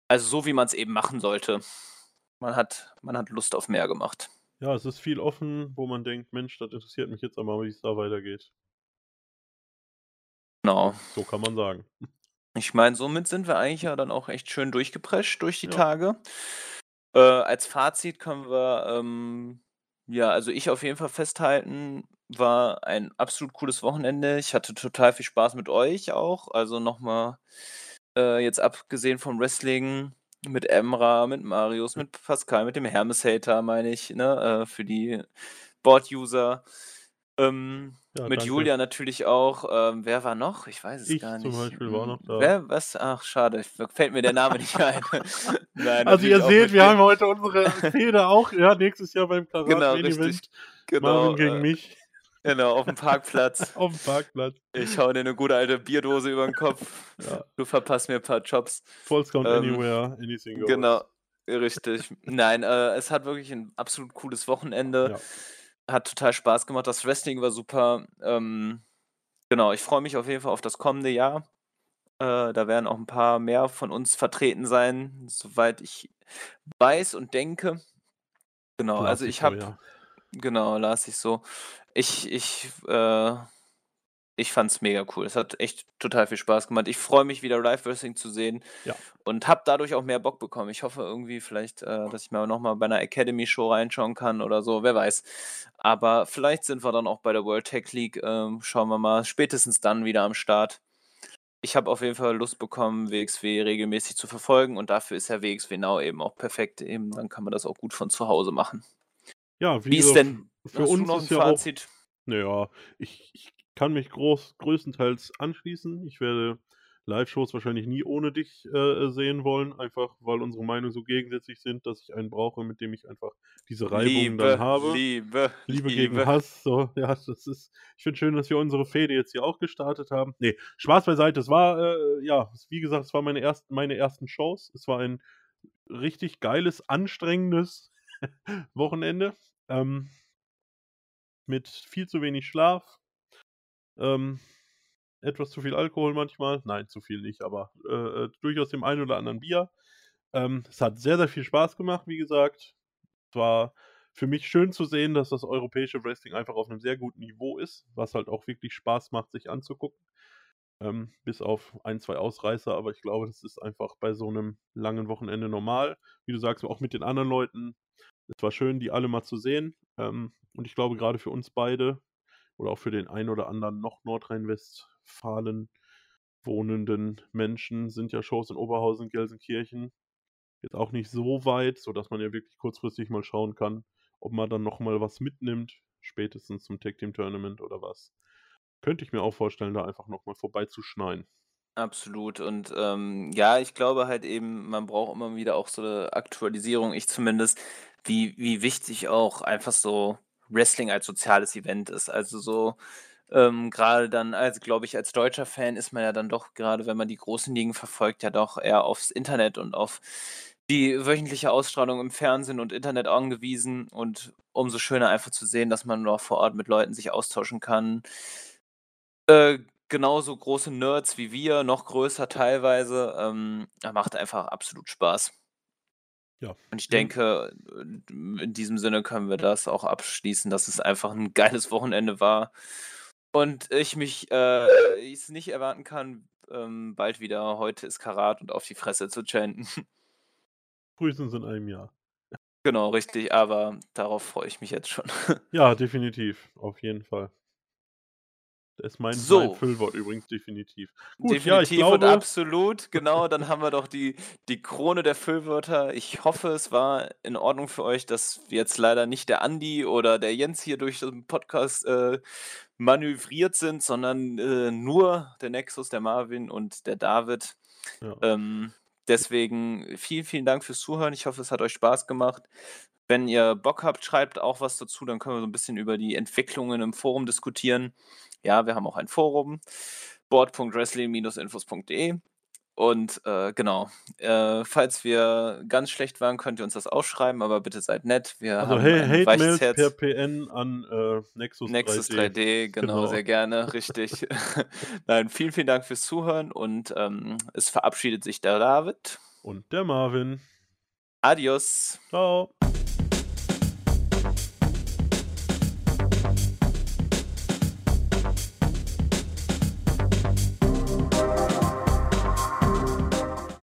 Also, so wie man's eben machen sollte. Man hat man hat Lust auf mehr gemacht. Ja, es ist viel offen, wo man denkt: „Mensch, das interessiert mich jetzt aber, wie's da weitergeht.“ Genau. So kann man sagen. Ich meine, somit sind wir eigentlich ja dann auch echt schön durchgeprescht durch die Ja. Tage. Äh, als Fazit können wir, ähm ja, also, ich auf jeden Fall festhalten, war ein absolut cooles Wochenende. Ich hatte total viel Spaß mit euch auch. Also, noch mal, äh, jetzt abgesehen vom Wrestling mit Emra, mit Marius, mit Pascal, mit dem Hermes-Hater, meine ich, ne, äh, für die Board-User. Ähm, Ja, mit danke. Julia natürlich auch. Ähm, wer war noch? Ich weiß es Ich gar zum nicht. Beispiel war noch da. wer? Was? Ach, schade, fällt mir der Name nicht ein. Nein, Also, ihr seht, wir haben heute unsere Fehde auch, ja, nächstes Jahr beim Karat Genau. Event. Genau, Marvin gegen äh, mich. Genau, auf'm Parkplatz. Auf'm Parkplatz. Ich haue dir 'ne gute alte Bierdose über 'n Kopf. Ja. Du verpasst mir 'n paar Jobs. Falls count Ähm, anywhere, anything goes. genau. Richtig. Nein, äh, es hat wirklich ein absolut cooles Wochenende. Ja. Hat total Spaß gemacht. Das Wrestling war super. Ähm, genau, ich freue mich auf jeden Fall auf das kommende Jahr. Äh, da werden auch ein paar mehr von uns vertreten sein, soweit ich weiß und denke. Genau, Las also ich habe ja. genau, las ich so. Ich ich, äh ich fand's mega cool. Es hat echt total viel Spaß gemacht. Ich freue mich wieder Live Wrestling zu sehen Ja. und habe dadurch auch mehr Bock bekommen. Ich hoffe irgendwie vielleicht, äh, dass ich mal noch mal bei 'ner Academy Show reinschauen kann oder so, wer weiß. Aber vielleicht sind wir dann auch bei der World Tag League, ähm, schauen wir mal, spätestens dann wieder am Start. Ich habe auf jeden Fall Lust bekommen, WXW regelmäßig zu verfolgen und dafür ist ja WXW Now eben auch perfekt. Eben, dann kann man das auch gut von zu Hause machen. Ja, wie Wie ist denn für hast du uns noch 'n ist ja auch Fazit? na ja, ich ich kann mich groß größtenteils anschließen. Ich werde Live-Shows wahrscheinlich nie ohne dich, äh, sehen wollen, einfach weil unsere Meinungen so gegensätzlich sind, dass ich einen brauche, mit dem ich einfach diese Reibungen dann Liebe, habe. Liebe, Liebe gegen Liebe. Hass, so, ja, das ist ich finde schön, dass wir unsere Fehde jetzt hier auch gestartet haben. Ne, Spaß beiseite. Es war, äh, ja, wie gesagt, es war meine ersten meine ersten Shows. Es war ein richtig geiles, anstrengendes Wochenende, ähm mit viel zu wenig Schlaf. Ähm, etwas zu viel Alkohol manchmal. Nein, zu viel nicht, aber, äh, äh, durchaus dem einen oder anderen Bier. Ähm, es hat sehr, sehr viel Spaß gemacht, wie gesagt. Es war für mich schön zu sehen, dass das europäische Wrestling einfach auf 'nem sehr guten Niveau ist, was halt auch wirklich Spaß macht, sich anzugucken. Ähm, bis auf 1, 2 Ausreißer, aber ich glaube, das ist einfach bei so 'nem langen Wochenende normal. Wie du sagst, auch mit den anderen Leuten. Es war schön, die alle mal zu sehen. Ähm, und ich glaube, grade für uns beide oder auch für den einen oder anderen noch Nordrhein-Westfalen wohnenden Menschen sind ja Shows in Oberhausen, Gelsenkirchen jetzt auch nicht so weit, sodass man ja wirklich kurzfristig mal schauen kann, ob man dann noch mal was mitnimmt, spätestens zum Tag Team Tournament oder was. Könnte ich mir auch vorstellen, da einfach noch mal vorbeizuschneien. Absolut und, ähm, ja, ich glaube halt eben, man braucht immer wieder auch so 'ne Aktualisierung, ich zumindest, wie wie wichtig auch einfach so Wrestling als soziales Event ist. Also so, ähm, grade dann also, glaube ich, als deutscher Fan ist man ja dann doch, grade wenn man die großen Ligen verfolgt, ja doch eher aufs Internet und auf die wöchentliche Ausstrahlung im Fernsehen und Internet angewiesen und umso schöner einfach zu sehen, dass man noch vor Ort mit Leuten sich austauschen kann. Äh, genauso große Nerds wie wir, noch größer teilweise, ähm, macht einfach absolut Spaß. Ja, Und ich denke, äh, in diesem Sinne können wir das auch abschließen, dass es einfach 'n geiles Wochenende war und ich mich äh, ich's nicht erwarten kann, ähm, bald wieder „Heute ist Karat“ und auf die Fresse zu chanten. Frühestens in einem Jahr. Genau, richtig, aber darauf freue ich mich jetzt schon. Ja, definitiv, auf jeden Fall. Das ist mein mein So. Füllwort übrigens, definitiv. Gut, ja, ich Definitiv und glaube absolut, genau, dann haben wir doch die die Krone der Füllwörter. Ich hoffe, es war in Ordnung für euch, dass jetzt leider nicht der Andi oder der Jens hier durch den Podcast, äh, manövriert sind, sondern, äh, nur der Nexus, der Marvin und der David. Ja. Ähm, deswegen vielen, vielen Dank fürs Zuhören. Ich hoffe, es hat euch Spaß gemacht. Wenn ihr Bock habt, schreibt auch was dazu, dann können wir so 'n bisschen über die Entwicklungen im Forum diskutieren. Ja, wir haben auch ein Forum, board.wrestling-infos.de und, äh, genau, äh, falls wir ganz schlecht waren, könnt ihr uns das auch schreiben, aber bitte seid nett. Wir Also, haben Ha ein weiches Hate-Mails per. PN an, äh, Nexus Nexus 3D. 3D, genau, Genau. sehr gerne, richtig. Nein, vielen, vielen Dank fürs Zuhören und, ähm, es verabschiedet sich der David. Und der Marvin. Adios. Tschau.